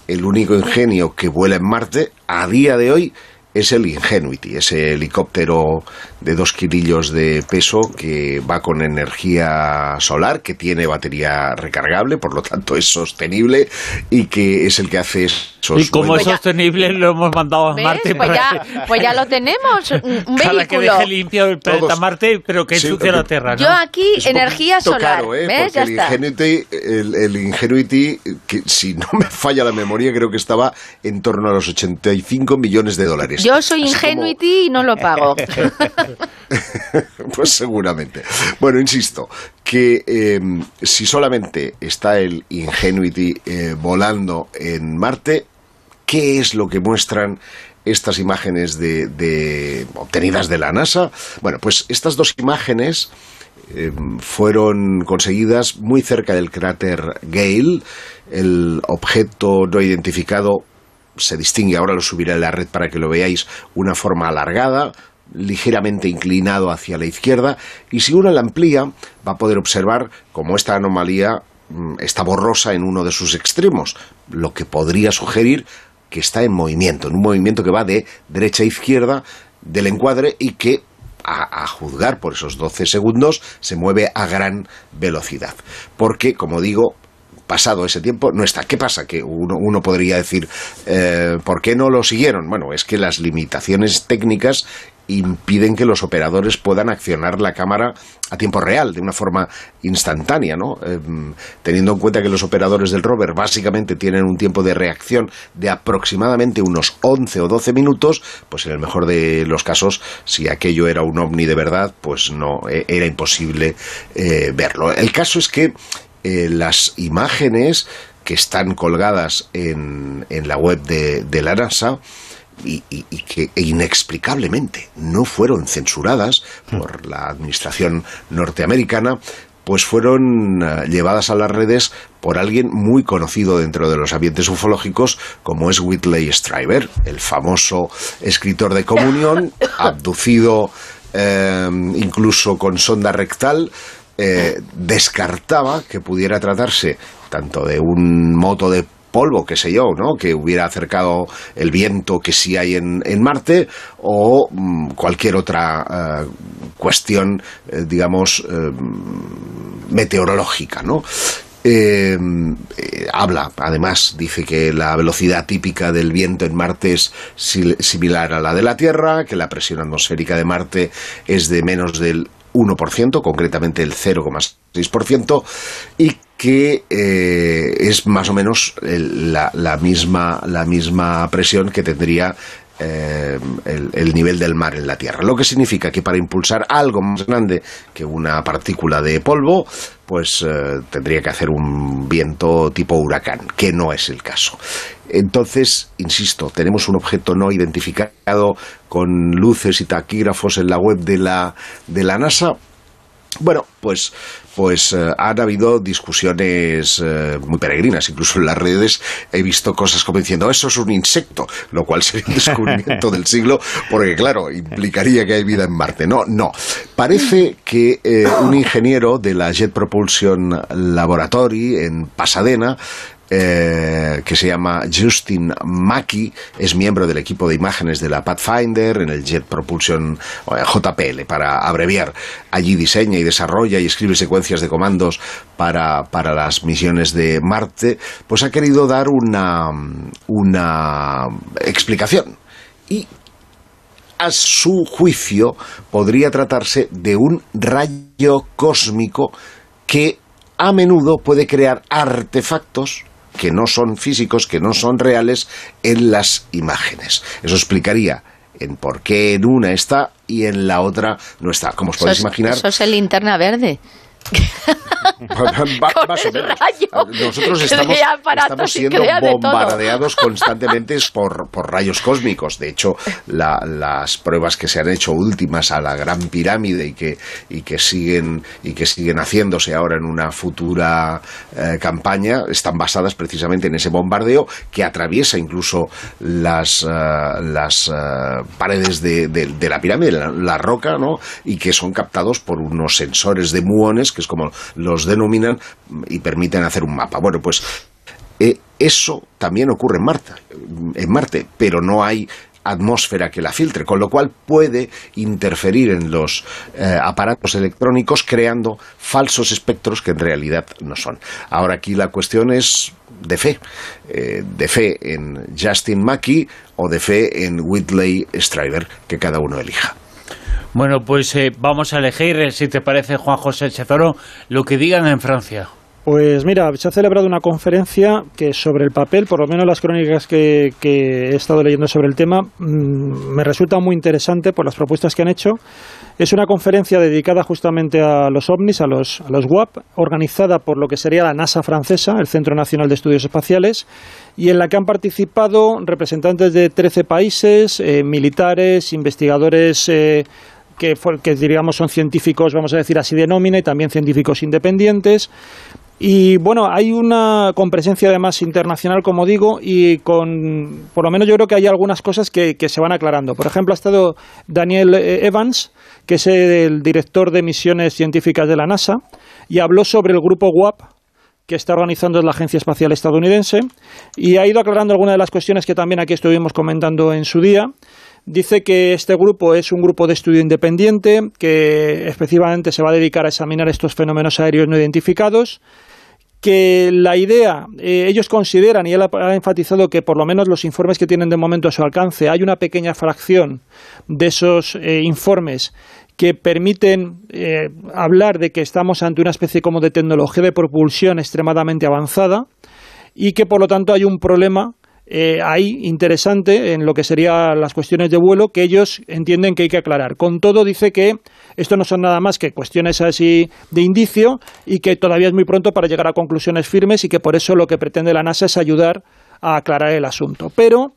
el único ingenio que vuela en Marte a día de hoy es el Ingenuity, ese helicóptero de dos kilillos de peso que va con energía solar, que tiene batería recargable, por lo tanto es sostenible y que es el que hace y como es sostenible lo hemos mandado a Marte. Pues, ya, pues ya lo tenemos, un vehículo. que deje limpio el planeta Marte, pero que ensucie la Tierra. Yo aquí, energía solar. Caro, ¿eh? Porque el, Ingenuity, el, Ingenuity, que si no me falla la memoria, creo que estaba en torno a los 85 millones de dólares. Yo soy Ingenuity y no lo pago. pues seguramente. Bueno, insisto, que em, si solamente está el Ingenuity eh, volando en Marte, ¿qué es lo que muestran estas imágenes de, obtenidas de la NASA? Bueno, pues estas dos imágenes em, fueron conseguidas muy cerca del cráter Gale. El objeto no identificado se distingue, ahora lo subiré a la red para que lo veáis, una forma alargada, ligeramente inclinado hacia la izquierda y si uno la amplía va a poder observar cómo esta anomalía mm, está borrosa en uno de sus extremos, lo que podría sugerir que está en movimiento, en un movimiento que va de derecha a izquierda del encuadre y que a, juzgar por esos 12 segundos se mueve a gran velocidad. Porque, como digo, pasado ese tiempo no está. ¿Qué pasa? Que uno, podría decir, eh, ¿por qué no lo siguieron? Bueno, es que las limitaciones técnicas impiden que los operadores puedan accionar la cámara a tiempo real, de una forma instantánea, ¿no? Em, teniendo en cuenta que los operadores del rover básicamente tienen un tiempo de reacción de aproximadamente unos 11 o 12 minutos, pues en el mejor de los casos, si aquello era un ovni de verdad, pues no, e, era imposible eh, verlo. El caso es que eh, las imágenes que están colgadas en, en la web de, de la NASA, y, que inexplicablemente no fueron censuradas por la administración norteamericana, pues fueron eh, llevadas a las redes por alguien muy conocido dentro de los ambientes ufológicos, como es Whitley Strieber, el famoso escritor de comunión, abducido eh, incluso con sonda rectal, eh, descartaba que pudiera tratarse tanto de un moto de polvo, qué sé yo, ¿no? Que hubiera acercado el viento que sí hay en, Marte o mm, cualquier otra eh, cuestión, eh, digamos, eh, meteorológica, ¿no? habla, además, dice que la velocidad típica del viento en Marte es similar a la de la Tierra, que la presión atmosférica de Marte es de menos del 1%, concretamente el 0,6%, y que eh, es más o menos la, misma, la misma presión que tendría eh, el, nivel del mar en la Tierra. Lo que significa que para impulsar algo más grande que una partícula de polvo, pues eh, tendría que hacer un viento tipo huracán, que no es el caso. Entonces, insisto, tenemos un objeto no identificado con luces y taquígrafos en la web de la, de la NASA. Bueno, pues pues eh, han habido discusiones eh, muy peregrinas, incluso en las redes he visto cosas como diciendo eso es un insecto, lo cual sería un descubrimiento del siglo, porque claro, implicaría que hay vida en Marte. No, no. Parece que eh, un ingeniero de la Jet Propulsion Laboratory en Pasadena eh, que se llama Justin Mackey, es miembro del equipo de imágenes de la Pathfinder en el Jet Propulsion JPL, para abreviar. Allí diseña y desarrolla y escribe secuencias de comandos para, para las misiones de Marte, pues ha querido dar una, una explicación. Y a su juicio podría tratarse de un rayo cósmico que a menudo puede crear artefactos que no son físicos, que no son reales en las imágenes. Eso explicaría en por qué en una está y en la otra no está. Como os podéis imaginar. Eso es el linterna verde. más o menos. Nosotros estamos, estamos siendo bombardeados constantemente por, por, rayos cósmicos. De hecho, las pruebas que se han hecho últimas a la Gran Pirámide y que, y que, siguen, y que siguen haciéndose ahora en una futura eh, campaña están basadas precisamente en ese bombardeo que atraviesa incluso las, eh, las eh, paredes de, de, la pirámide, la, la, roca, ¿no? y que son captados por unos sensores de muones, que es como los denominan, y permiten hacer un mapa. Bueno, pues eh, eso también ocurre en Marte, en Marte, pero no hay atmósfera que la filtre, con lo cual puede interferir en los eh, aparatos electrónicos creando falsos espectros que en realidad no son. Ahora aquí la cuestión es de fe, eh, de fe en Justin Mackey o de fe en Whitley Strieber, que cada uno elija. Bueno, pues eh, vamos a elegir, si te parece, Juan José Chezoro, lo que digan en Francia. Pues mira, se ha celebrado una conferencia que sobre el papel, por lo menos las crónicas que, he estado leyendo sobre el tema, mm, me resulta muy interesante por las propuestas que han hecho. Es una conferencia dedicada justamente a los ovnis, a los, a los WAP, organizada por lo que sería la NASA francesa, el Centro Nacional de Estudios Espaciales, y en la que han participado representantes de 13 países, eh, militares, investigadores. Eh, que, que, diríamos son científicos, vamos a decir así de nómina, y también científicos independientes. Y bueno, hay una con presencia además internacional, como digo, y con, por lo menos yo creo que hay algunas cosas que, se van aclarando. Por ejemplo, ha estado Daniel eh, Evans, que es el director de misiones científicas de la NASA, y habló sobre el grupo WAP, que está organizando la Agencia Espacial Estadounidense, y ha ido aclarando algunas de las cuestiones que también aquí estuvimos comentando en su día. Dice que este grupo es un grupo de estudio independiente que específicamente se va a dedicar a examinar estos fenómenos aéreos no identificados que la idea, eh, ellos consideran, y él ha, enfatizado que por lo menos los informes que tienen de momento a su alcance, hay una pequeña fracción de esos eh, informes que permiten eh, hablar de que estamos ante una especie como de tecnología de propulsión extremadamente avanzada y que por lo tanto hay un problema ahí interesante en lo que serían las cuestiones de vuelo que ellos entienden que hay que aclarar. Con todo, dice que esto no son nada más que cuestiones así de indicio y que todavía es muy pronto para llegar a conclusiones firmes y que por eso lo que pretende la NASA es ayudar a aclarar el asunto. Pero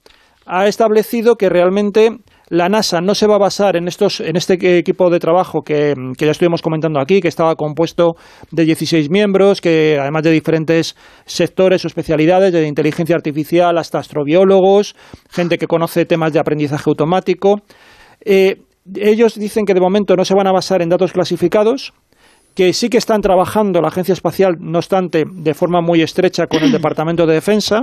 ha establecido que realmente la NASA no se va a basar en, estos, en este equipo de trabajo que, ya estuvimos comentando aquí, que estaba compuesto de 16 miembros, que además de diferentes sectores o especialidades, de inteligencia artificial hasta astrobiólogos, gente que conoce temas de aprendizaje automático. Eh, ellos dicen que de momento no se van a basar en datos clasificados, que sí que están trabajando la Agencia Espacial, no obstante, de forma muy estrecha con el Departamento de Defensa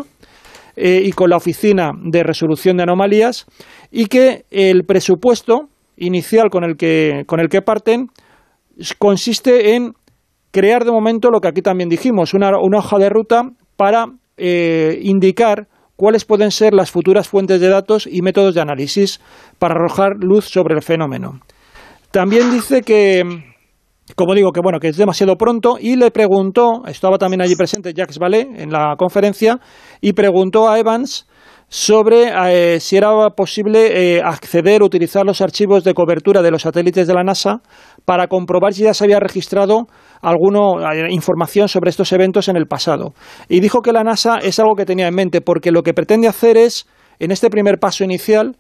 eh, y con la Oficina de Resolución de Anomalías, y que el presupuesto inicial con el que, con el que parten consiste en crear de momento lo que aquí también dijimos, una, hoja de ruta para eh, indicar cuáles pueden ser las futuras fuentes de datos y métodos de análisis para arrojar luz sobre el fenómeno. También dice que, como digo, que bueno, que es demasiado pronto y le preguntó, estaba también allí presente Jacques Vallée en la conferencia y preguntó a Evans sobre eh, si era posible eh, acceder utilizar los archivos de cobertura de los satélites de la NASA para comprobar si ya se había registrado alguna eh, información sobre estos eventos en el pasado. Y dijo que la NASA es algo que tenía en mente, porque lo que pretende hacer es, en este primer paso inicial,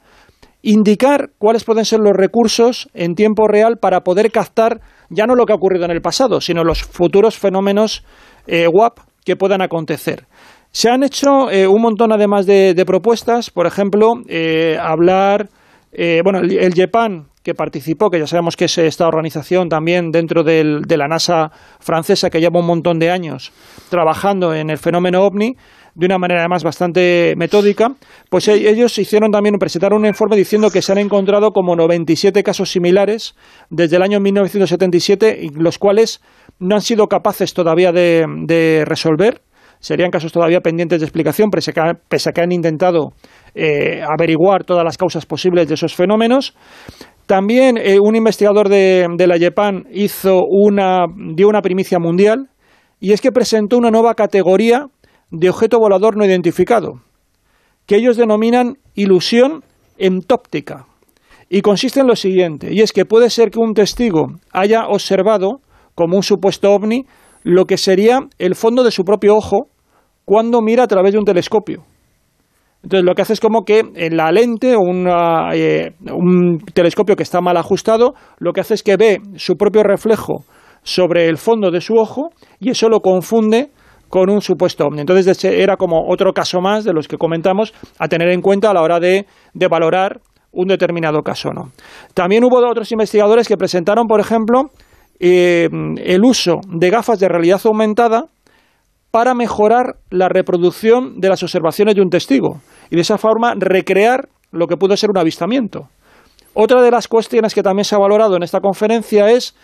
indicar cuáles pueden ser los recursos en tiempo real para poder captar ya no lo que ha ocurrido en el pasado, sino los futuros fenómenos eh, WAP que puedan acontecer. Se han hecho eh, un montón además de, propuestas, por ejemplo, hablar, bueno, el, el que participó, que ya sabemos que es esta organización también dentro del, de la NASA francesa que lleva un montón de años trabajando en el fenómeno ovni de una manera además bastante metódica, pues e, ellos hicieron también, presentaron un informe diciendo que se han encontrado como 97 casos similares desde el año 1977, los cuales no han sido capaces todavía de, de resolver. Serían casos todavía pendientes de explicación, pese a que, han intentado eh, averiguar todas las causas posibles de esos fenómenos. También eh, un investigador de, la YEPAN hizo una, dio una primicia mundial y es que presentó una nueva categoría de objeto volador no identificado, que ellos denominan ilusión entóptica. Y consiste en lo siguiente, y es que puede ser que un testigo haya observado, como un supuesto ovni, lo que sería el fondo de su propio ojo cuando mira a través de un telescopio. Entonces lo que hace es como que en la lente o eh, un telescopio que está mal ajustado, lo que hace es que ve su propio reflejo sobre el fondo de su ojo y eso lo confunde con un supuesto ovni. Entonces era como otro caso más de los que comentamos a tener en cuenta a la hora de, valorar un determinado caso. ¿no? También hubo otros investigadores que presentaron, por ejemplo, eh, el uso de gafas de realidad aumentada para mejorar la reproducción de las observaciones de un testigo y de esa forma recrear lo que pudo ser un avistamiento. Otra de las cuestiones que también se ha valorado en esta conferencia es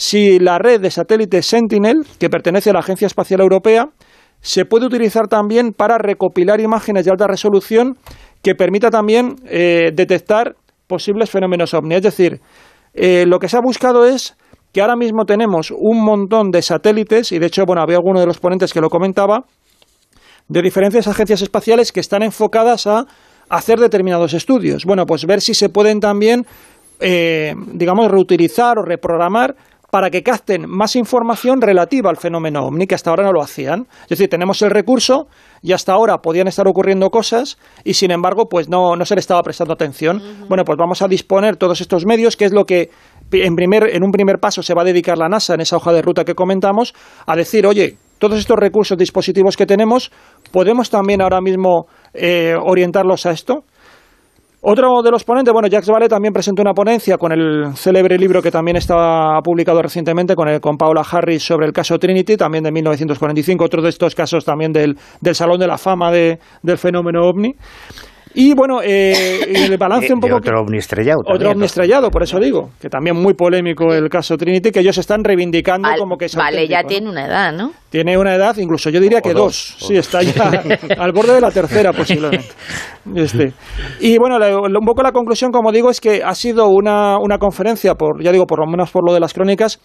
si la red de satélites Sentinel, que pertenece a la Agencia Espacial Europea, se puede utilizar también para recopilar imágenes de alta resolución que permita también eh, detectar posibles fenómenos ovni. Es decir, eh, lo que se ha buscado es que ahora mismo tenemos un montón de satélites, y de hecho, bueno, había alguno de los ponentes que lo comentaba, de diferentes agencias espaciales que están enfocadas a hacer determinados estudios. Bueno, pues ver si se pueden también, eh, digamos, reutilizar o reprogramar para que capten más información relativa al fenómeno ovni, que hasta ahora no lo hacían. Es decir, tenemos el recurso y hasta ahora podían estar ocurriendo cosas y sin embargo, pues no, no se le estaba prestando atención. Bueno, pues vamos a disponer todos estos medios, que es lo que en, primer, en un primer paso se va a dedicar la NASA en esa hoja de ruta que comentamos, a decir, oye, todos estos recursos, dispositivos que tenemos, podemos también ahora mismo eh, orientarlos a esto. Otro de los ponentes, bueno, Jacques Vallée también presentó una ponencia con el célebre libro que también estaba publicado recientemente con, el, con Paula Harris sobre el caso Trinity, también de 1945, otro de estos casos también del, del Salón de la Fama de, del fenómeno ovni. Y bueno, eh, el balance un poco... otro ovni estrellado. Otro ovni estrellado, por eso digo, que también muy polémico el caso Trinity, que ellos están reivindicando como que es Vale, ya tiene una edad, ¿no? Tiene una edad, incluso yo diría que dos. Sí, está ya al borde de la tercera posiblemente. Este. Y bueno, un poco la conclusión, como digo, es que ha sido una, una conferencia, por ya digo, por lo menos por lo de las crónicas,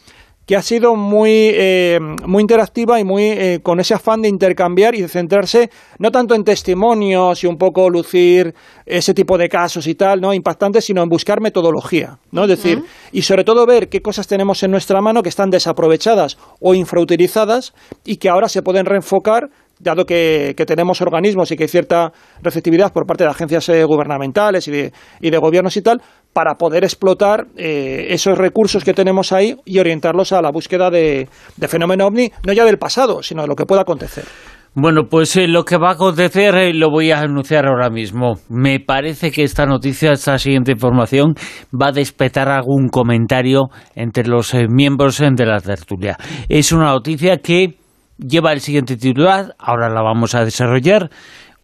que ha sido muy, eh, muy interactiva y muy eh, con ese afán de intercambiar y de centrarse no tanto en testimonios y un poco lucir ese tipo de casos y tal, ¿no? impactantes, sino en buscar metodología, ¿no? Es decir, y sobre todo ver qué cosas tenemos en nuestra mano que están desaprovechadas o infrautilizadas y que ahora se pueden reenfocar dado que, tenemos organismos y que hay cierta receptividad por parte de agencias eh, gubernamentales y de, y de gobiernos y tal, para poder explotar eh, esos recursos que tenemos ahí y orientarlos a la búsqueda de, de fenómeno ovni, no ya del pasado, sino de lo que pueda acontecer. Bueno, pues eh, lo que va a acontecer lo voy a anunciar ahora mismo. Me parece que esta noticia, esta siguiente información, va a despertar algún comentario entre los miembros de la tertulia. Es una noticia que lleva el siguiente titular, ahora la vamos a desarrollar.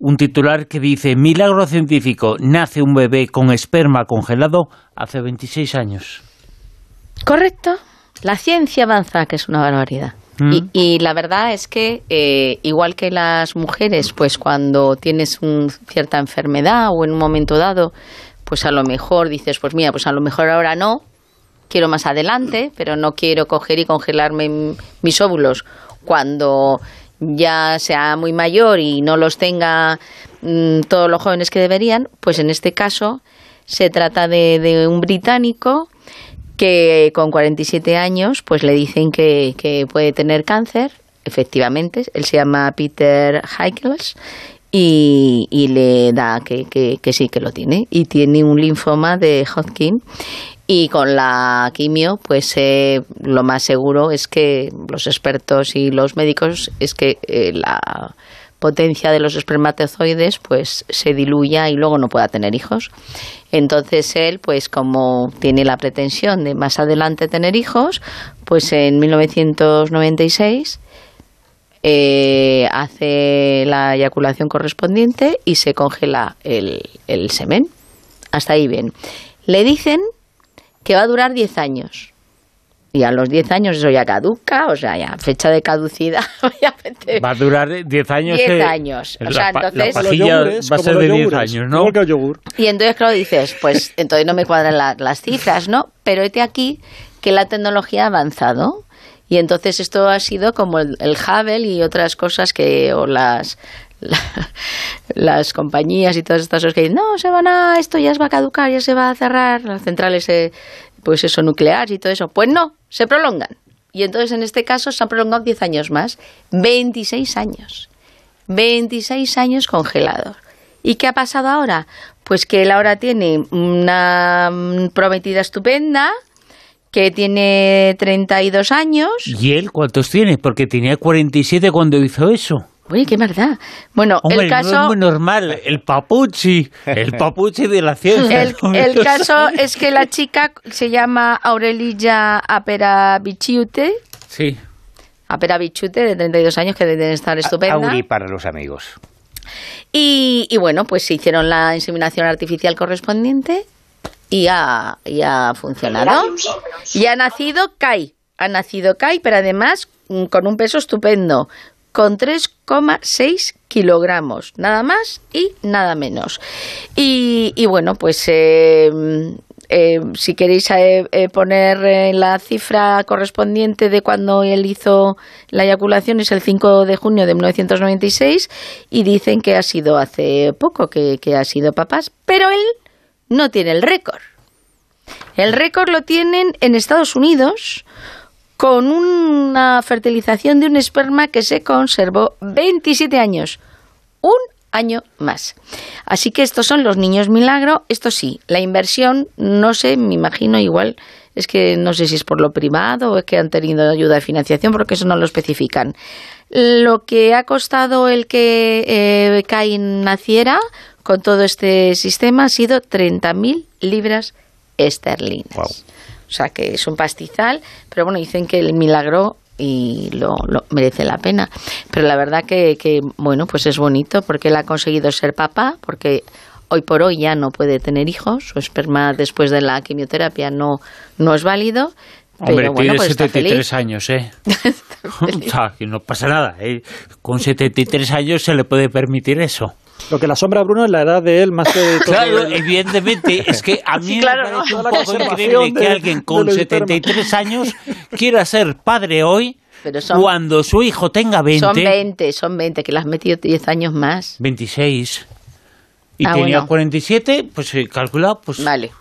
Un titular que dice, milagro científico, nace un bebé con esperma congelado hace 26 años. Correcto. La ciencia avanza, que es una barbaridad. Y, mm. y, la verdad es que, eh, igual que las mujeres, pues cuando tienes una cierta enfermedad o en un momento dado, pues a lo mejor dices, pues mira, pues a lo mejor ahora no, quiero más adelante, pero no quiero coger y congelarme mis óvulos cuando ya sea muy mayor y no los tenga mm, todos los jóvenes que deberían, pues en este caso se trata de, un británico que con 47 años pues le dicen que, puede tener cáncer, efectivamente, él se llama Peter Heichels y, y, le da que, que, que, sí que lo tiene y tiene un linfoma de Hodgkin y con la quimio, pues eh, lo más seguro es que los expertos y los médicos es que eh, la potencia de los espermatozoides pues se diluya y luego no pueda tener hijos. Entonces él, pues como tiene la pretensión de más adelante tener hijos, pues en 1996 eh, hace la eyaculación correspondiente y se congela el, el semen. Hasta ahí bien. Le dicen que va a durar 10 años. Y a los 10 años eso ya caduca, o sea, ya fecha de caducidad. va a durar 10 años. 10 años. O sea, entonces. va a ser de 10 años, ¿no? Y entonces, claro, dices, pues entonces no me cuadran las cifras, ¿no? Pero este aquí que la tecnología ha avanzado. Y entonces esto ha sido como el, el Hubble y otras cosas que, o las, las compañías y todas estas cosas que dicen, no, se van a, esto ya se va a caducar, ya se va a cerrar, las centrales, eh, pues eso, nucleares y todo eso. Pues no, se prolongan. Y entonces en este caso se han prolongado 10 años más, 26 años. 26 años congelados. ¿Y qué ha pasado ahora? Pues que él ahora tiene una prometida estupenda, que tiene 32 años. ¿Y él cuántos tiene? Porque tenía 47 cuando hizo eso. Uy, qué verdad. Bueno, el caso... No es muy normal, el papuchi, el papuchi de la ciencia. El, caso es que la chica se llama Aurelilla Aperabichiute. Sí. Aperabichute, de 32 años, que debe estar estupenda. Auri para los amigos. Y, y bueno, pues se hicieron la inseminación artificial correspondiente y ha, y ha funcionado. Y ha nacido Kai. Ha nacido Kai, pero además mm, con un peso estupendo, con 3,6 kilogramos, nada más y nada menos. Y, bueno, pues eh, eh, si queréis eh, eh, poner la cifra correspondiente de cuando él hizo la eyaculación es el 5 de junio de 1996 y dicen que ha sido hace poco que, que ha sido papás, pero él no tiene el récord. El récord lo tienen en Estados Unidos con una fertilización de un esperma que se conservó 27 años. Un año más. Así que estos son los niños milagro. Esto sí, la inversión, no sé, me imagino igual, es que no sé si es por lo privado o es que han tenido ayuda de financiación, porque eso no lo especifican. Lo que ha costado el que eh, Cain naciera con todo este sistema ha sido 30.000 libras esterlinas. O sea que es un pastizal, pero bueno, dicen que el milagro y lo, lo merece la pena. Pero la verdad que, que, bueno, pues es bonito porque él ha conseguido ser papá, porque hoy por hoy ya no puede tener hijos, su esperma después de la quimioterapia no, no es válido. Hombre, pero bueno, tiene pues está 73 feliz. años, ¿eh? o sea, que no pasa nada. ¿eh? Con 73 años se le puede permitir eso. Lo que la sombra Bruno es la edad de él más que Claro, el- evidentemente, es que a mí Sí, claro, me ¿no? parece un Toda la poco increíble que de- alguien con de los espermas. 73 años quiera ser padre hoy Pero son- cuando su hijo tenga 20, Son 20, son 20, que le has metido 10 años más. 26 y Ah, tenía bueno. 47, pues eh, calcula, pues... Vale.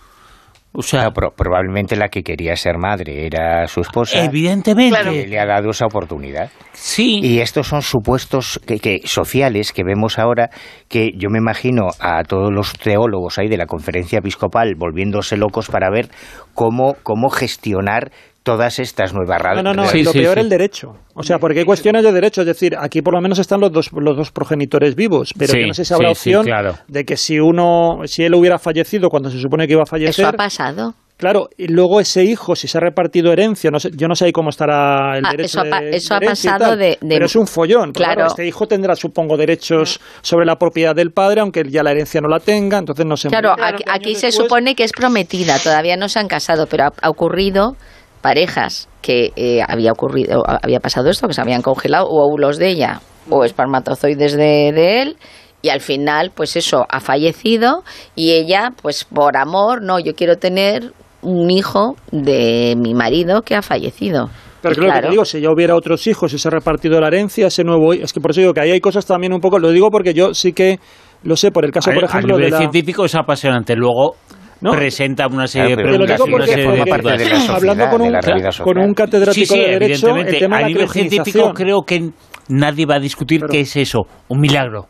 O sea, pro- probablemente la que quería ser madre era su esposa. Evidentemente. Le ha dado esa oportunidad. Sí. Y estos son supuestos que, que sociales que vemos ahora que yo me imagino a todos los teólogos ahí de la conferencia episcopal volviéndose locos para ver cómo, cómo gestionar todas estas nuevas No, no, no, radios. lo peor el derecho. O sea, porque hay cuestiones de derecho, es decir, aquí por lo menos están los dos, los dos progenitores vivos, pero Sí, yo no sé si habrá sí, sí, opción claro. de que si uno, si él hubiera fallecido cuando se supone que iba a fallecer, Eso ha pasado. claro, y luego ese hijo, si se ha repartido herencia, no sé, yo no sé ahí cómo estará el Ah, derecho eso ha de- eso pasado tal, de- de- pero es un follón. porque, Claro. este hijo tendrá, supongo, derechos sobre la propiedad del padre, aunque ya la herencia no la tenga, entonces no sé. Claro, aquí, aquí se supone que es prometida, todavía no se han casado, pero ha, ha ocurrido parejas que eh, había ocurrido, había pasado esto, que se habían congelado o óvulos de ella o espermatozoides de, de él y al final, pues eso, ha fallecido y ella, pues por amor, no, yo quiero tener un hijo de mi marido que ha fallecido. Pero creo que claro, te digo, si ya hubiera otros hijos y se ha repartido la herencia, ese nuevo... Es que por eso digo que ahí hay cosas también un poco... Lo digo porque yo sí que lo sé, por el caso, a, por a ejemplo, nivel de la... científico es apasionante. Luego No. presenta una serie Claro, de pero preguntas una serie de porque dudas. hablando con un, de la con un catedrático Sí, sí, de Derecho, el tema a de la nivel científico creo que nadie va a discutir qué es eso, un milagro,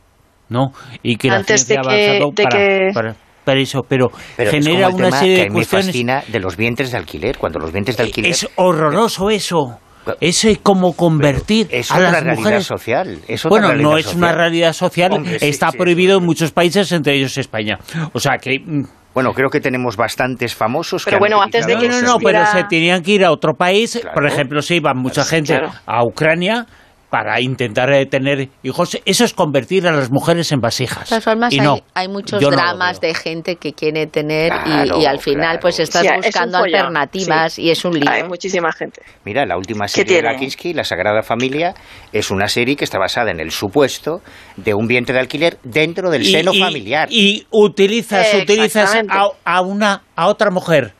¿no? Y que la Antes de ciencia ha que- avanzado de para, que- para- para eso, pero, Pero es genera el una serie de cuestiones. fascina de los vientres de alquiler. Cuando los vientres de alquiler... Es horroroso eso. Eso es como convertir es a otra las realidad mujeres social, es otra bueno, realidad no es social. una realidad social, Hombre, sí, está sí, prohibido en muchos países, entre ellos España. O sea que mm, Bueno, creo que tenemos bastantes famosos Pero que bueno, han antes de que no, no, no, pero se tenían que ir a otro país. Claro. Por ejemplo, se iba mucha gente claro. a Ucrania para intentar eh, tener hijos. Eso es convertir a las mujeres en vasijas. De todas formas, Y hay, no, hay muchos no lo dramas veo. de gente que quiere tener y- Claro, y, al final claro. pues estás es buscando follón, alternativas sí. y es un lío. Hay muchísima gente. Mira, la última ¿Qué serie de? Lakinsky, La Sagrada Familia, es una serie que está basada en el supuesto de un vientre de alquiler dentro del Y- seno y- familiar. Y utilizas, utilizas a, a una a otra mujer.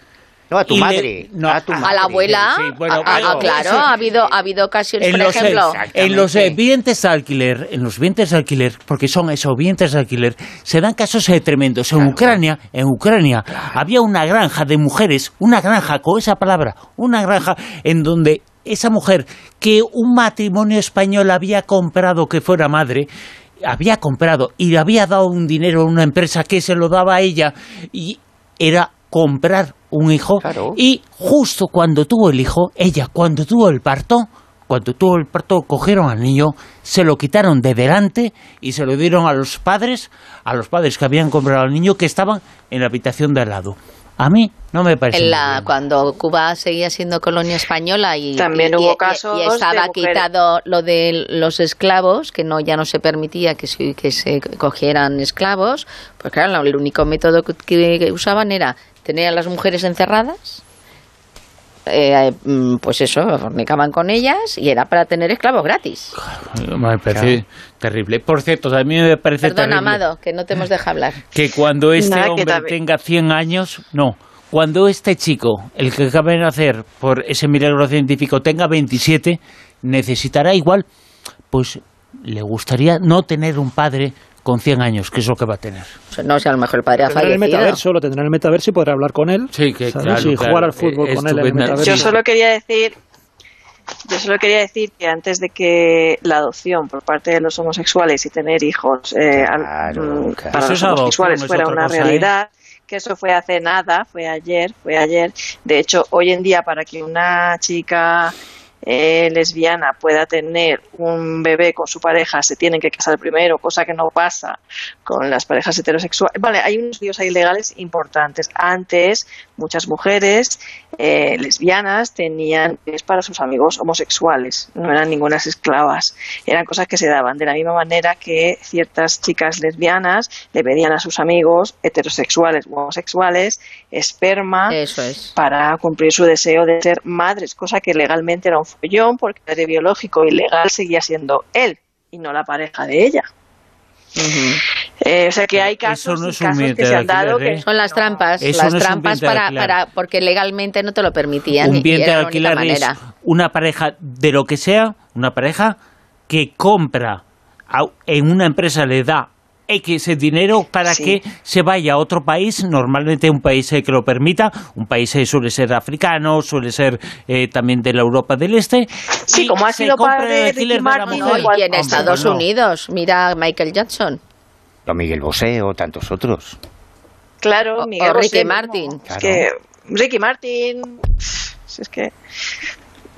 No, a tu le- madre. no, a tu a- a madre. la abuela, Sí, bueno, a- a- claro, claro, eso- ha habido, ha habido ocasiones, En por los, ejemplo, en los eh, vientres de alquiler, en los vientres de alquiler, porque son esos vientres de alquiler, se dan casos eh, tremendos. En Ucrania, en Ucrania, había una granja de mujeres, una granja con esa palabra, una granja en donde esa mujer que un matrimonio español había comprado que fuera madre, había comprado y le había dado un dinero a una empresa que se lo daba a ella y era comprar un hijo Claro. y justo cuando tuvo el hijo, ella cuando tuvo el parto, cuando tuvo el parto cogieron al niño, se lo quitaron de delante y se lo dieron a los padres, a los padres que habían comprado al niño que estaban en la habitación de al lado. A mí no me parece. En la, cuando Cuba seguía siendo colonia española y También y- hubo casos y estaba quitado lo de los esclavos, que no ya no se permitía que se, que se cogieran esclavos, pues claro, el único método que, que usaban era tener a las mujeres encerradas. eh, mm, pues eso, fornicaban con ellas y era para tener esclavos gratis. Me parece terrible. Por cierto, también me parece Perdón, terrible Amado, que no te hemos dejado hablar. que cuando este Nada, hombre también- tenga 100 años, no, cuando este chico, el que acaba de nacer por ese milagro científico, tenga 27, necesitará igual, pues le gustaría no tener un padre con 100 años, que es lo que va a tener. O sea, no sé, a lo mejor el padre ha Tendrá el metaverso, lo tendrá en el metaverso y podrá hablar con él. Sí, que ¿sabes? claro, y claro, jugar al fútbol eh, con él en el estupenda. metaverso. Yo solo quería decir, yo solo quería decir que antes de que la adopción por parte de los homosexuales y tener hijos eh, mm, para Eso los es homosexuales es fuera una cosa, ¿eh? realidad, que eso fue hace nada, fue ayer, fue ayer. De hecho, hoy en día para que una chica eh, lesbiana pueda tener un bebé con su pareja se tienen que casar primero, cosa que no pasa con las parejas heterosexuales. Vale, hay unos líos ahí legales importantes. Antes, muchas mujeres eh, lesbianas tenían bebés para sus amigos homosexuales, no eran ningunas esclavas. Eran cosas que se daban de la misma manera que ciertas chicas lesbianas le pedían a sus amigos heterosexuales u homosexuales esperma Eso es. para cumplir su deseo de ser madres, cosa que legalmente era un follón porque el biológico y legal seguía siendo él y no la pareja de ella. Eh, o sea que hay casos, no casos que se de han dado que ¿eh? Son las trampas, Eso las no trampas de para, para, porque legalmente no te lo permitían un bien de alquiler es manera. una pareja de lo que sea, una pareja que compra a- en una empresa le da X dinero para Sí. que se vaya a otro país, normalmente un país eh, que lo permita, un país eh, suele ser africano, suele ser eh, también de la Europa del Este. Sí, y como ha sido alquiler de la Martin, mujer. No, y en Hombre, Estados no. Unidos, mira a Michael Jackson. O Miguel Bosé o tantos otros. Claro, Miguel o Ricky Bosé, Martin. Es que Ricky Martin, si es que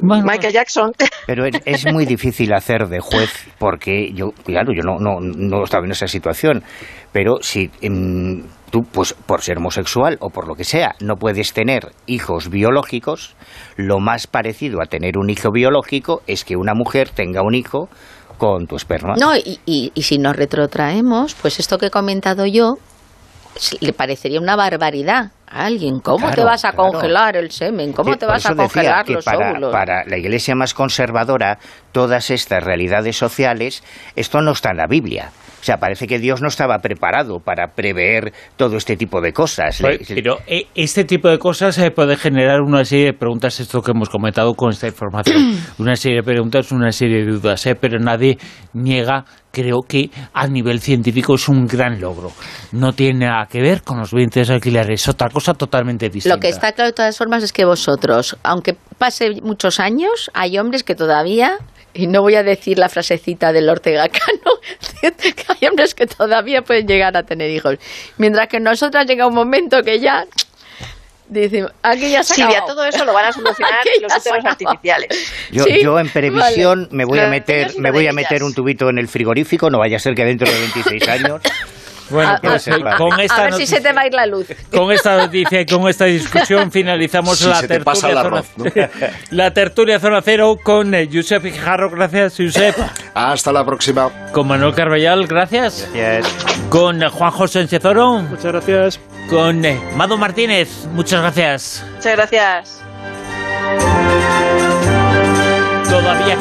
Michael Jackson. Pero es, es muy difícil hacer de juez porque yo, claro, yo no, no, no estaba en esa situación, pero si em, tú, pues por ser homosexual o por lo que sea, no puedes tener hijos biológicos, lo más parecido a tener un hijo biológico es que una mujer tenga un hijo con tu esperma. No, y, y- y si nos retrotraemos, pues esto que he comentado yo, s- le parecería una barbaridad a alguien. ¿Cómo te vas a claro. congelar el semen? ¿Cómo te vas a congelar los para, óvulos? para la iglesia más conservadora, todas estas realidades sociales, esto no está en la Biblia. O sea, parece que Dios no estaba preparado para prever todo este tipo de cosas. Pues, Pero eh, este tipo de cosas eh, puede generar una serie de preguntas, esto que hemos comentado con esta información, una serie de preguntas, una serie de dudas, eh, pero nadie niega, creo que a nivel científico es un gran logro. No tiene nada que ver con los vientres alquileres, es otra cosa totalmente distinta. Lo que está claro de todas formas es que vosotros, aunque pase muchos años, hay hombres que todavía, y no voy a decir la frasecita del Ortega Cano, que hay hombres que todavía pueden llegar a tener hijos. Mientras que nosotras llega un momento que ya dicen, aquí ya se Silvia, todo eso lo van a solucionar Aquí los úteros artificiales. Yo, Sí, yo en previsión vale. me voy a meter me voy a meter un tubito en el frigorífico, no vaya a ser que dentro de 26 años Bueno, A- pues, a- eh, con a esta ver si se te va a ir la luz. Con esta noticia y con esta discusión finalizamos Si la, se te pasa tertulia zona, arroz, la tertulia Zona Cero con eh, Josep Guijarro, gracias Josep, Hasta la próxima. con Manuel Carballal, gracias, con eh, Juan José Sánchez Oro, Muchas gracias. con Mado Martínez, muchas gracias. Muchas gracias. Todavía